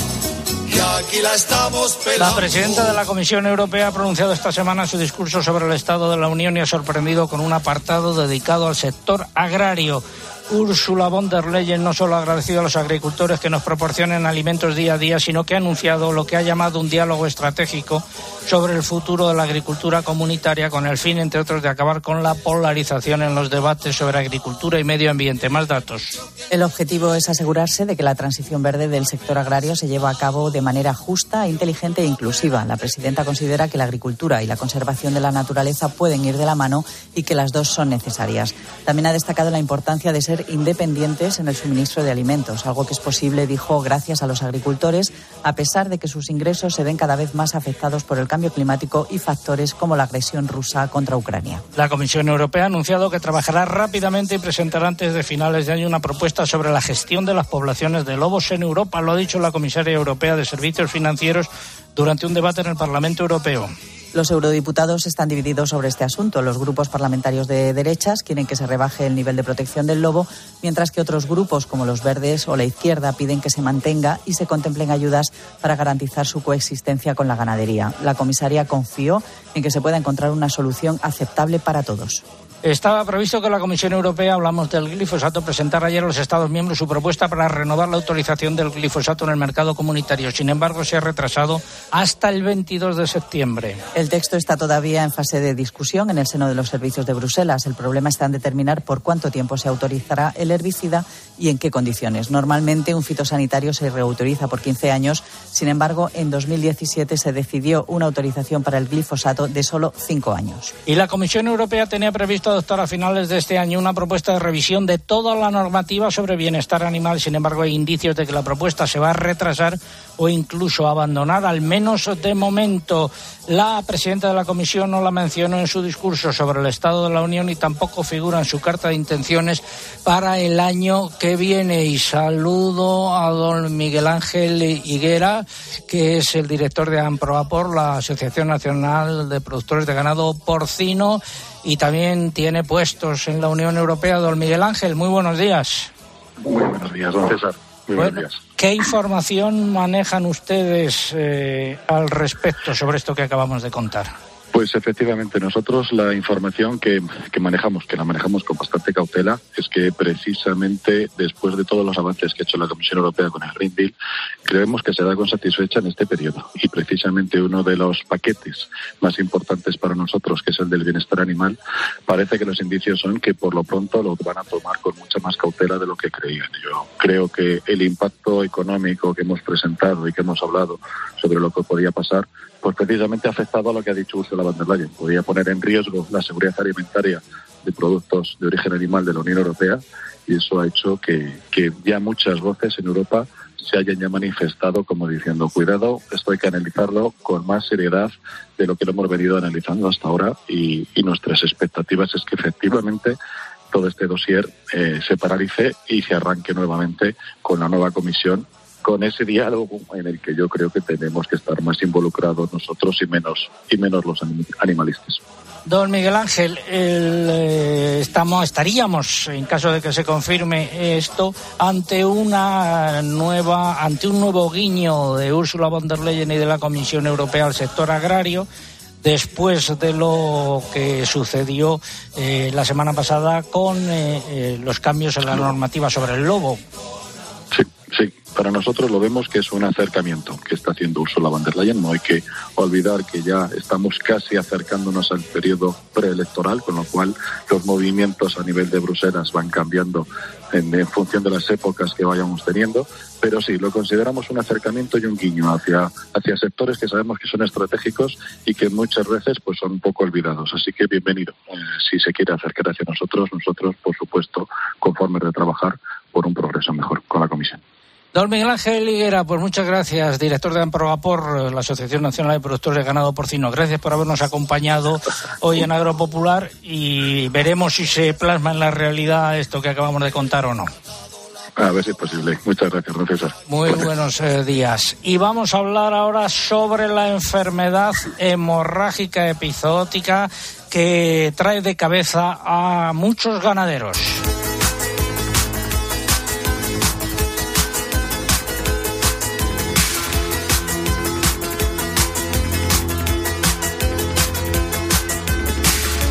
y aquí la estamos pelando. La presidenta de la Comisión Europea ha pronunciado esta semana su discurso sobre el Estado de la Unión y ha sorprendido con un apartado dedicado al sector agrario. Ursula von der Leyen no solo ha agradecido a los agricultores que nos proporcionen alimentos día a día, sino que ha anunciado lo que ha llamado un diálogo estratégico sobre el futuro de la agricultura comunitaria con el fin, entre otros, de acabar con la polarización en los debates sobre agricultura y medio ambiente. Más datos. El objetivo es asegurarse de que la transición verde del sector agrario se lleva a cabo de manera justa, inteligente e inclusiva. La presidenta considera que la agricultura y la conservación de la naturaleza pueden ir de la mano y que las dos son necesarias. También ha destacado la importancia de ser independientes en el suministro de alimentos, algo que es posible, dijo, gracias a los agricultores, a pesar de que sus ingresos se ven cada vez más afectados por el cambio climático y factores como la agresión rusa contra Ucrania. La Comisión Europea ha anunciado que trabajará rápidamente y presentará antes de finales de año una propuesta sobre la gestión de las poblaciones de lobos en Europa, lo ha dicho la comisaria europea de Servicios Financieros durante un debate en el Parlamento Europeo. Los eurodiputados están divididos sobre este asunto. Los grupos parlamentarios de derechas quieren que se rebaje el nivel de protección del lobo, mientras que otros grupos, como los verdes o la izquierda, piden que se mantenga y se contemplen ayudas para garantizar su coexistencia con la ganadería. La comisaria confió en que se pueda encontrar una solución aceptable para todos. Estaba previsto que la Comisión Europea, hablamos del glifosato, presentara ayer a los Estados miembros su propuesta para renovar la autorización del glifosato en el mercado comunitario. Sin embargo, se ha retrasado hasta el 22 de septiembre. El texto está todavía en fase de discusión en el seno de los servicios de Bruselas. El problema está en determinar por cuánto tiempo se autorizará el herbicida y en qué condiciones. Normalmente un fitosanitario se reautoriza por 15 años. Sin embargo, en 2017 se decidió una autorización para el glifosato de solo 5 años. Y la Comisión Europea tenía previsto adoptar a finales de este año una propuesta de revisión de toda la normativa sobre bienestar animal. Sin embargo, hay indicios de que la propuesta se va a retrasar o incluso abandonar, al menos de momento. La presidenta de la Comisión no la mencionó en su discurso sobre el Estado de la Unión y tampoco figura en su carta de intenciones para el año que viene. Y saludo a don Miguel Ángel Higuera, que es el director de AMPROAPOR, la Asociación Nacional de Productores de Ganado Porcino, y también tiene puestos en la Unión Europea. Don Miguel Ángel, muy buenos días. Muy buenos días, don César. Muy Bueno, buenos días. ¿Qué información manejan ustedes eh, al respecto sobre esto que acabamos de contar? Pues efectivamente, nosotros la información que, que manejamos, que la manejamos con bastante cautela, es que precisamente después de todos los avances que ha hecho la Comisión Europea con el Green Deal, creemos que se da con satisfecha en este periodo. Y precisamente uno de los paquetes más importantes para nosotros, que es el del bienestar animal, parece que los indicios son que por lo pronto lo van a tomar con mucha más cautela de lo que creían. Yo creo que el impacto económico que hemos presentado y que hemos hablado sobre lo que podía pasar, pues precisamente ha afectado a lo que ha dicho Ursula von der Leyen. Podía poner en riesgo la seguridad alimentaria de productos de origen animal de la Unión Europea y eso ha hecho que, ya muchas voces en Europa se hayan ya manifestado como diciendo, cuidado, esto hay que analizarlo con más seriedad de lo que lo hemos venido analizando hasta ahora y, y nuestras expectativas es que efectivamente todo este dossier eh, se paralice y se arranque nuevamente con la nueva comisión con ese diálogo en el que yo creo que tenemos que estar más involucrados nosotros y menos y menos los anim- animalistas. Don Miguel Ángel, el, eh, estamos, estaríamos, en caso de que se confirme esto, ante una nueva, ante un nuevo guiño de Ursula von der Leyen y de la Comisión Europea al sector agrario, después de lo que sucedió eh, la semana pasada con eh, los cambios en la normativa sobre el lobo. Sí. Para nosotros lo vemos que es un acercamiento que está haciendo Ursula von der Leyen. No hay que olvidar que ya estamos casi acercándonos al periodo preelectoral, con lo cual los movimientos a nivel de Bruselas van cambiando en, función de las épocas que vayamos teniendo. Pero sí, lo consideramos un acercamiento y un guiño hacia, hacia sectores que sabemos que son estratégicos y que muchas veces pues son poco olvidados. Así que bienvenido. Eh, si se quiere acercar hacia nosotros, nosotros, por supuesto, conformes de trabajar por un progreso mejor con la comisión. Don Miguel Ángel Higuera, pues muchas gracias, director de Amprogapor, la Asociación Nacional de Productores de Ganado Porcino. Gracias por habernos acompañado hoy en Agropopular y veremos si se plasma en la realidad esto que acabamos de contar o no. A ver si es posible. Muchas gracias, don César. Muy buenos eh, días. Y vamos a hablar ahora sobre la enfermedad hemorrágica epizootica que trae de cabeza a muchos ganaderos.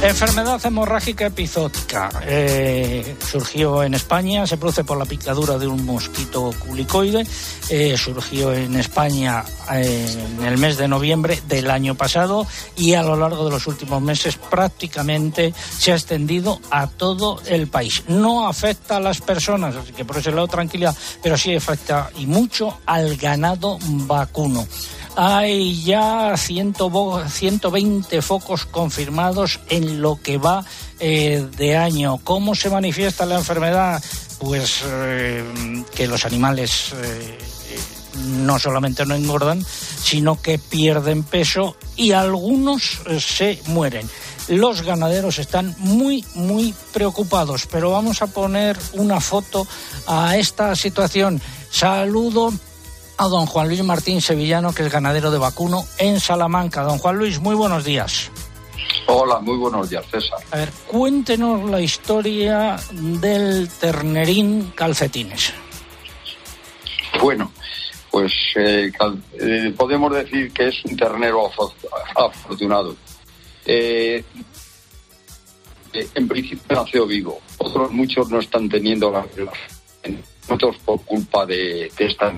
Enfermedad hemorrágica epizótica. Eh, surgió en España, se produce por la picadura de un mosquito culicoide. Eh, surgió en España eh, en el mes de noviembre del año pasado y a lo largo de los últimos meses prácticamente se ha extendido a todo el país. No afecta a las personas, así que por ese lado tranquilidad, pero sí afecta y mucho al ganado vacuno. Hay ya 120 focos confirmados en lo que va eh, de año. ¿Cómo se manifiesta la enfermedad? Pues eh, que los animales eh, no solamente no engordan, sino que pierden peso y algunos se mueren. Los ganaderos están muy, muy preocupados, pero vamos a poner una foto a esta situación. Saludo a don Juan Luis Martín Sevillano, que es ganadero de vacuno en Salamanca. Don Juan Luis, muy buenos días. Hola, muy buenos días, César. A ver, cuéntenos la historia del ternerín calcetines. Bueno, pues eh, eh, podemos decir que es un ternero afortunado. Eh, en principio nació vivo, otros muchos no están teniendo la otros por culpa de, de esta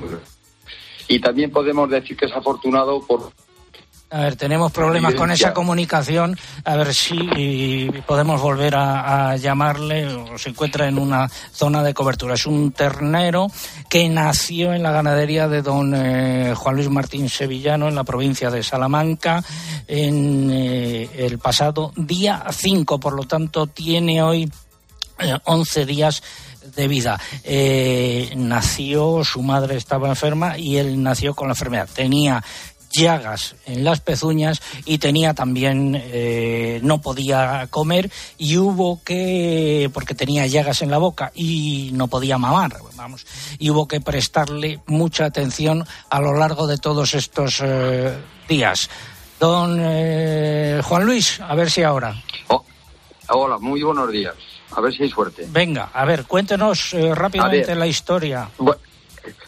y también podemos decir que es afortunado por a ver, tenemos problemas con esa comunicación. A ver si podemos volver a, llamarle o se encuentra en una zona de cobertura. Es un ternero que nació en la ganadería de don eh, Juan Luis Martín Sevillano en la provincia de Salamanca en eh, el pasado día 5. Por lo tanto, tiene hoy 11 eh, días de vida. Eh, nació, su madre estaba enferma y él nació con la enfermedad. Tenía llagas en las pezuñas y tenía también eh, no podía comer y hubo que porque tenía llagas en la boca y no podía mamar vamos y hubo que prestarle mucha atención a lo largo de todos estos eh, días don Juan Luis a ver si ahora oh, hola muy buenos días a ver si hay suerte. Venga, a ver, cuéntenos eh, rápidamente la historia.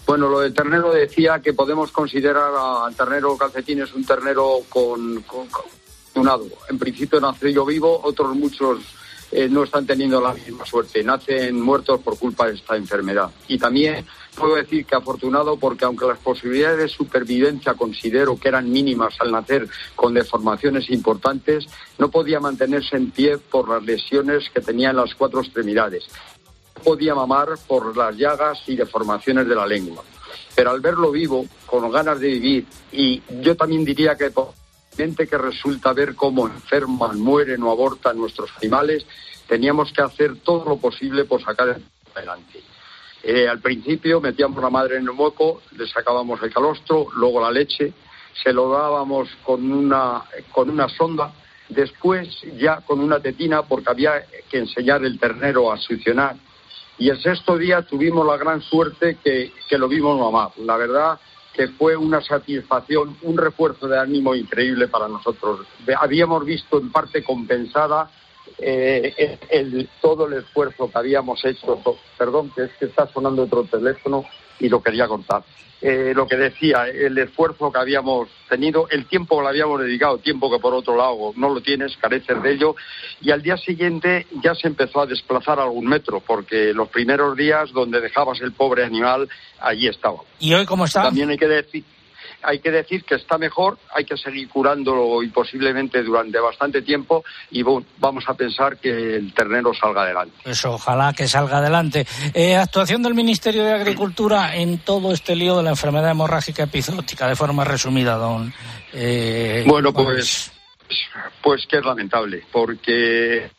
Bueno, lo del ternero decía que podemos considerar al ternero calcetines un ternero con, con, En principio nació yo vivo, otros muchos eh, no están teniendo la misma suerte, nacen muertos por culpa de esta enfermedad. Y también puedo decir que afortunado porque aunque las posibilidades de supervivencia considero que eran mínimas al nacer con deformaciones importantes, no podía mantenerse en pie por las lesiones que tenía en las cuatro extremidades. No podía mamar por las llagas y deformaciones de la lengua. Pero al verlo vivo, con ganas de vivir, y yo también diría que gente que resulta ver cómo enferman, mueren o abortan nuestros animales, teníamos que hacer todo lo posible por sacar adelante. Eh, al principio metíamos la madre en el moco, le sacábamos el calostro, luego la leche, se lo dábamos con una, con una sonda, después ya con una tetina porque había que enseñar el ternero a succionar. Y el sexto día tuvimos la gran suerte que, que lo vimos mamar. La verdad que fue una satisfacción, un refuerzo de ánimo increíble para nosotros. Habíamos visto en parte compensada eh, el, todo el esfuerzo que habíamos hecho, perdón, que es que está sonando otro teléfono y lo quería contar. Eh, lo que decía, el esfuerzo que habíamos tenido, el tiempo que le habíamos dedicado, tiempo que por otro lado no lo tienes, careces de ello, y al día siguiente ya se empezó a desplazar algún metro, porque los primeros días donde dejabas el pobre animal, allí estaba. ¿Y hoy cómo está? También hay que decir, hay que decir que está mejor, hay que seguir curándolo y posiblemente durante bastante tiempo y vamos a pensar que el ternero salga adelante. Pues ojalá que salga adelante. Eh, actuación del Ministerio de Agricultura en todo este lío de la enfermedad hemorrágica epizótica, de forma resumida, don. Eh, bueno, pues, pues que es lamentable, porque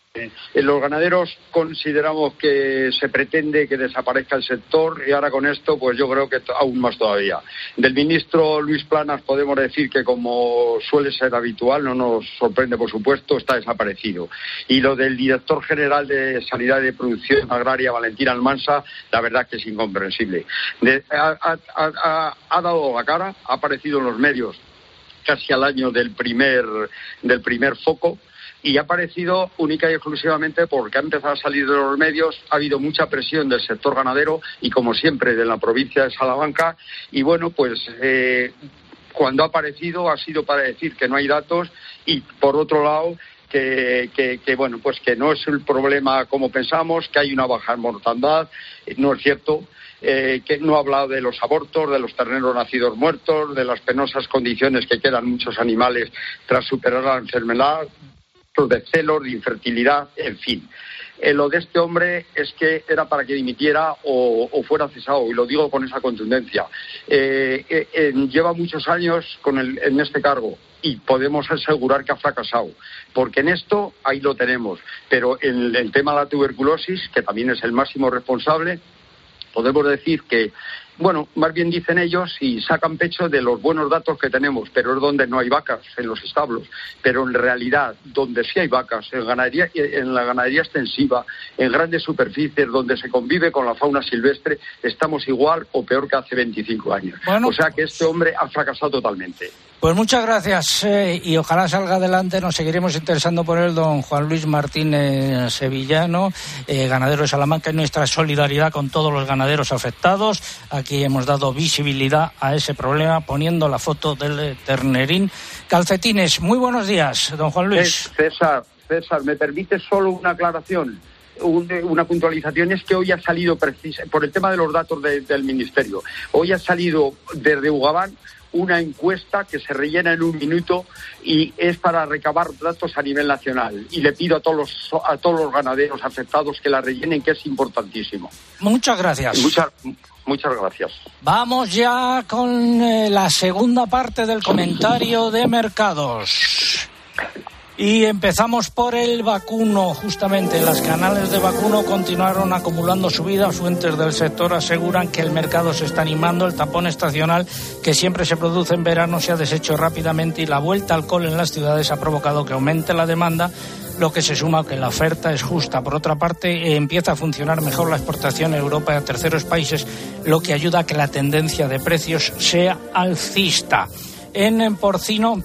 los ganaderos consideramos que se pretende que desaparezca el sector y ahora con esto, pues yo creo que aún más todavía. Del ministro Luis Planas podemos decir que, como suele ser habitual, no nos sorprende, por supuesto, está desaparecido. Y lo del director general de Sanidad y de Producción Agraria, Valentín Almansa, la verdad que es incomprensible. ha, dado la cara, ha aparecido en los medios casi al año del primer, del primer foco y ha aparecido única y exclusivamente porque ha empezado a salir de los medios, ha habido mucha presión del sector ganadero y como siempre de la provincia de Salamanca. Y bueno pues eh, cuando ha aparecido ha sido para decir que no hay datos y por otro lado que, bueno pues que no es el problema como pensamos que hay una baja mortandad. No es cierto eh, que no ha hablado de los abortos, de los terneros nacidos muertos, de las penosas condiciones que quedan muchos animales tras superar la enfermedad, de celos, de infertilidad, en fin. Eh, lo de este hombre es que era para que dimitiera o, fuera cesado, y lo digo con esa contundencia. Eh, lleva muchos años con en este cargo y podemos asegurar que ha fracasado, porque en esto ahí lo tenemos, pero en el tema de la tuberculosis, que también es el máximo responsable, podemos decir que, bueno, más bien dicen ellos y sacan pecho de los buenos datos que tenemos, pero es donde no hay vacas, en los establos. Pero en realidad, donde sí hay vacas, en, ganadería, en la ganadería extensiva, en grandes superficies, donde se convive con la fauna silvestre, estamos igual o peor que hace 25 años. o sea que este hombre ha fracasado totalmente. Pues muchas gracias eh, y ojalá salga adelante. Nos seguiremos interesando por él, don Juan Luis Martínez Sevillano, eh, ganadero de Salamanca, y nuestra solidaridad con todos los ganaderos afectados. Aquí hemos dado visibilidad a ese problema poniendo la foto del ternerín. Calcetines, muy buenos días, don Juan Luis. César, César, ¿me permite solo una aclaración? una puntualización es que hoy ha salido, por el tema de los datos del Ministerio, hoy ha salido desde Ugabán una encuesta que se rellena en un minuto y es para recabar datos a nivel nacional. Y le pido a todos los, a todos los ganaderos afectados que la rellenen, que es importantísimo. Muchas gracias. Muchas, muchas gracias. Vamos ya con eh, la segunda parte del comentario de mercados. Y empezamos por el vacuno, justamente. Las canales de vacuno continuaron acumulando subidas. Fuentes del sector aseguran que el mercado se está animando. El tapón estacional que siempre se produce en verano se ha deshecho rápidamente y la vuelta al col en las ciudades ha provocado que aumente la demanda lo que se suma a que la oferta es justa. Por otra parte, empieza a funcionar mejor la exportación a Europa y a terceros países, lo que ayuda a que la tendencia de precios sea alcista. En porcino,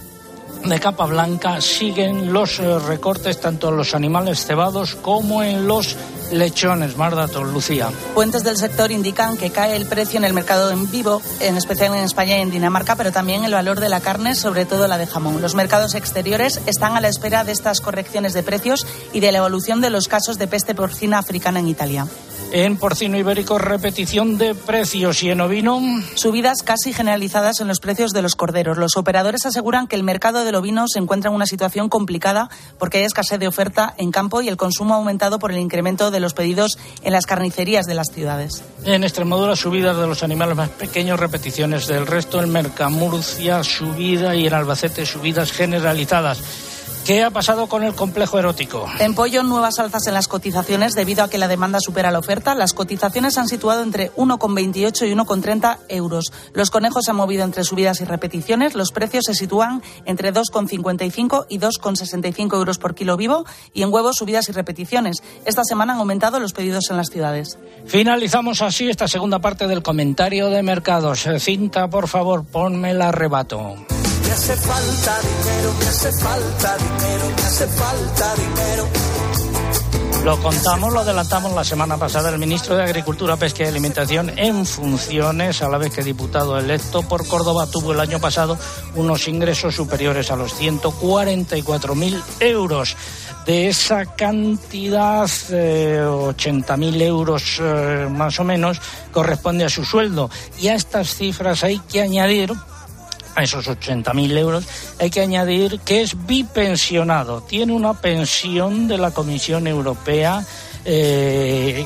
de capa blanca siguen los eh, recortes tanto en los animales cebados como en los lechones. Más Lucía. Fuentes del sector indican que cae el precio en el mercado en vivo, en especial en España y en Dinamarca, pero también el valor de la carne, sobre todo la de jamón. Los mercados exteriores están a la espera de estas correcciones de precios y de la evolución de los casos de peste porcina africana en Italia. En porcino ibérico, repetición de precios y en ovino. Subidas casi generalizadas en los precios de los corderos. Los operadores aseguran que el mercado del ovino se encuentra en una situación complicada porque hay escasez de oferta en campo y el consumo ha aumentado por el incremento de los pedidos en las carnicerías de las ciudades. En Extremadura, subidas de los animales más pequeños, repeticiones del resto. En Mercamurcia, subida y en Albacete, subidas generalizadas. ¿Qué ha pasado con el complejo erótico? En pollo, nuevas alzas en las cotizaciones debido a que la demanda supera la oferta. Las cotizaciones han situado entre 1,28 y 1,30 euros. Los conejos se han movido entre subidas y repeticiones. Los precios se sitúan entre 2,55 y 2,65 euros por kilo vivo. Y en huevos, subidas y repeticiones. Esta semana han aumentado los pedidos en las ciudades. Finalizamos así esta segunda parte del comentario de mercados. Cinta, por favor, ponme el arrebato me hace falta dinero, me hace falta dinero, Lo contamos, lo adelantamos la semana pasada. El ministro de Agricultura, Pesca y Alimentación en funciones, a la vez que diputado electo por Córdoba, tuvo el año pasado unos ingresos superiores a los 144.000 euros. De esa cantidad, eh, 80.000 euros eh, más o menos, corresponde a su sueldo. Y a estas cifras hay que añadir a esos 80.000 euros, hay que añadir que es bipensionado. Tiene una pensión de la Comisión Europea eh,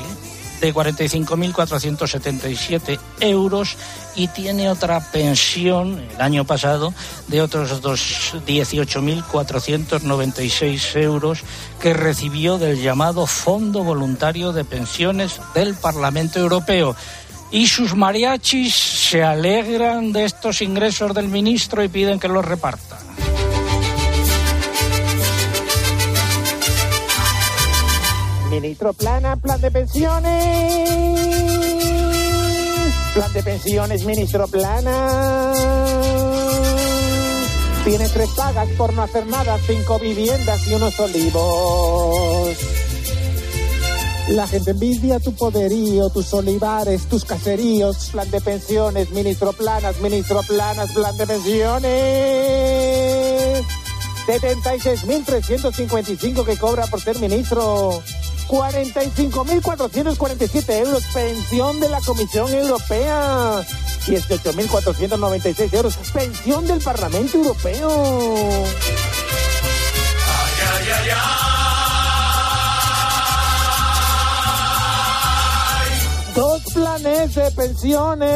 de 45.477 euros y tiene otra pensión el año pasado de otros 18.496 euros que recibió del llamado Fondo Voluntario de Pensiones del Parlamento Europeo. Y sus mariachis se alegran de estos ingresos del ministro y piden que los reparta. Ministro Plana, plan de pensiones. Plan de pensiones, ministro Plana. Tiene tres pagas por no hacer nada, cinco viviendas y unos olivos. La gente envidia tu poderío, tus olivares, tus caseríos. Plan de pensiones, ministro Planas, ministro Planas, plan de pensiones. 76.355 que cobra por ser ministro. 45.447 euros, pensión de la Comisión Europea. 18.496 euros, pensión del Parlamento Europeo. Planes de pensiones.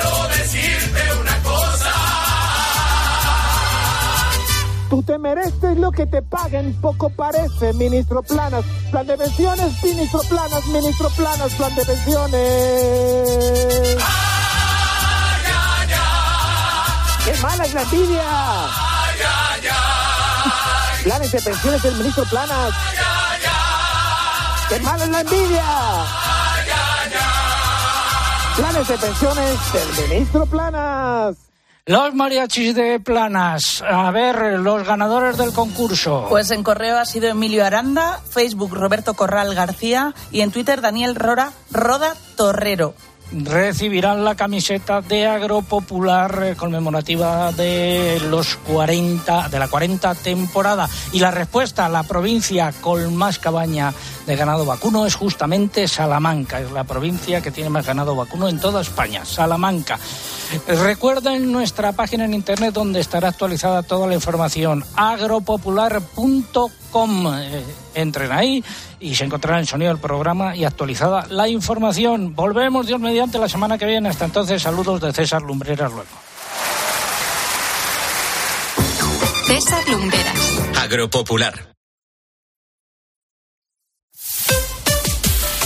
Quiero decirte una cosa. Tú te mereces lo que te paguen, poco parece, ministro Planas. Plan de pensiones, ministro Planas, ministro Planas, plan de pensiones. ¡Qué mala es la envidia! Planes de pensiones del ministro Planas. ¡Qué mala es la envidia! Planes de pensiones del ministro Planas. Los mariachis de Planas. A ver, los ganadores del concurso. Pues en correo ha sido Emilio Aranda, Facebook Roberto Corral García y en Twitter Daniel Rora, Roda Torrero. Recibirán la camiseta de Agropopular eh, conmemorativa de los 40 de la 40 temporada. Y la respuesta a la provincia con más cabaña de ganado vacuno es justamente Salamanca, es la provincia que tiene más ganado vacuno en toda España, Salamanca. Recuerden nuestra página en internet donde estará actualizada toda la información agropopular.com. Eh, entren ahí y se encontrará en sonido del programa y actualizada la información. Volvemos Dios mediante la semana que viene. Hasta entonces, saludos de César Lumbreras luego. César Lumberas. Agropopular.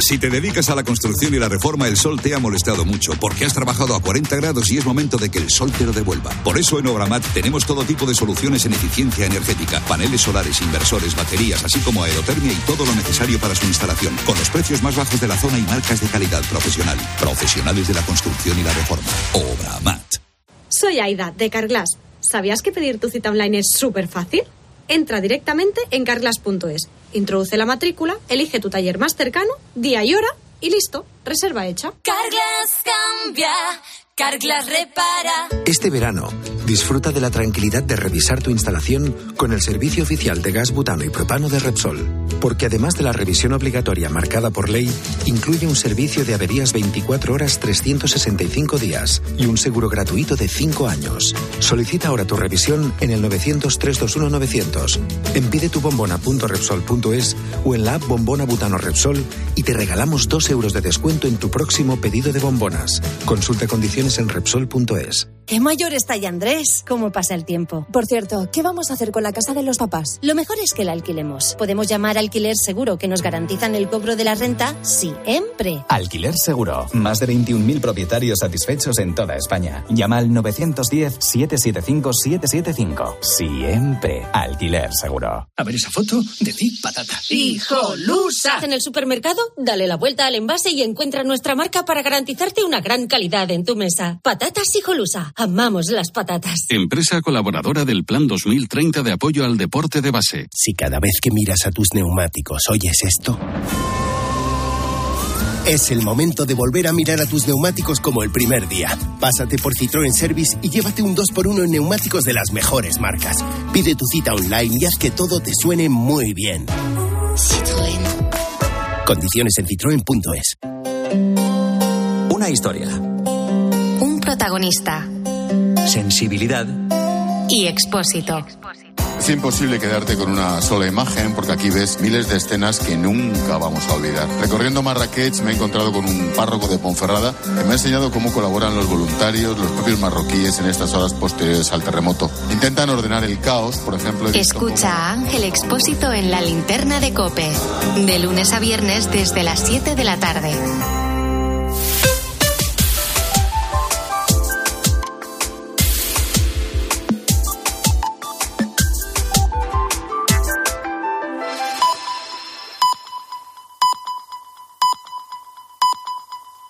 Si te dedicas a la construcción y la reforma, el sol te ha molestado mucho porque has trabajado a 40 grados y es momento de que el sol te lo devuelva. Por eso en Obramat tenemos todo tipo de soluciones en eficiencia energética, paneles solares, inversores, baterías, así como aerotermia y todo lo necesario para su instalación, con los precios más bajos de la zona y marcas de calidad profesional. Profesionales de la construcción y la reforma. Obramat. Soy Aida, de Carglass. ¿Sabías que pedir tu cita online es súper fácil? Entra directamente en carglass.es, introduce la matrícula, elige tu taller más cercano, día y hora y listo, reserva hecha. Cambia, Carglass repara. Este verano, disfruta de la tranquilidad de revisar tu instalación con el servicio oficial de gas butano y propano de Repsol. Porque además de la revisión obligatoria marcada por ley, incluye un servicio de averías 24 horas 365 días y un seguro gratuito de 5 años. Solicita ahora tu revisión en el 900-321-900. En pide tu bombona.repsol.es o en la app Bombona Butano Repsol y te regalamos 2 euros de descuento en tu próximo pedido de bombonas. Consulta condiciones en Repsol.es. ¡Qué mayor está ya Andrés! ¿Cómo pasa el tiempo? Por cierto, ¿qué vamos a hacer con la casa de los papás? Lo mejor es que la alquilemos. Podemos llamar alquiler seguro que nos garantizan el cobro de la renta siempre. Alquiler Seguro. Más de 21.000 propietarios satisfechos en toda España. Llama al 910-775-775. Siempre. Alquiler Seguro. A ver esa foto, decir patata. ¡Hijolusa! En el supermercado, dale la vuelta al envase y encuentra nuestra marca para garantizarte una gran calidad en tu mesa. Patatas Hijolusa. Amamos las patatas. Empresa colaboradora del Plan 2030 de apoyo al deporte de base. Si cada vez que miras a tus neumáticos oyes esto, Es el momento de volver a mirar a tus neumáticos como el primer día. Pásate por Citroën Service y llévate un 2x1 en neumáticos de las mejores marcas. Pide tu cita online y haz que todo te suene muy bien. Citroën. Condiciones en citroen.es. Una historia. Un protagonista. Sensibilidad. Y expósito. Es imposible quedarte con una sola imagen porque aquí ves miles de escenas que nunca vamos a olvidar. Recorriendo Marrakech me he encontrado con un párroco de Ponferrada que me ha enseñado cómo colaboran los voluntarios, los propios marroquíes en estas horas posteriores al terremoto. Intentan ordenar el caos, por ejemplo. Escucha a Ángel Expósito en la linterna de Cope. De lunes a viernes desde las 7 de la tarde.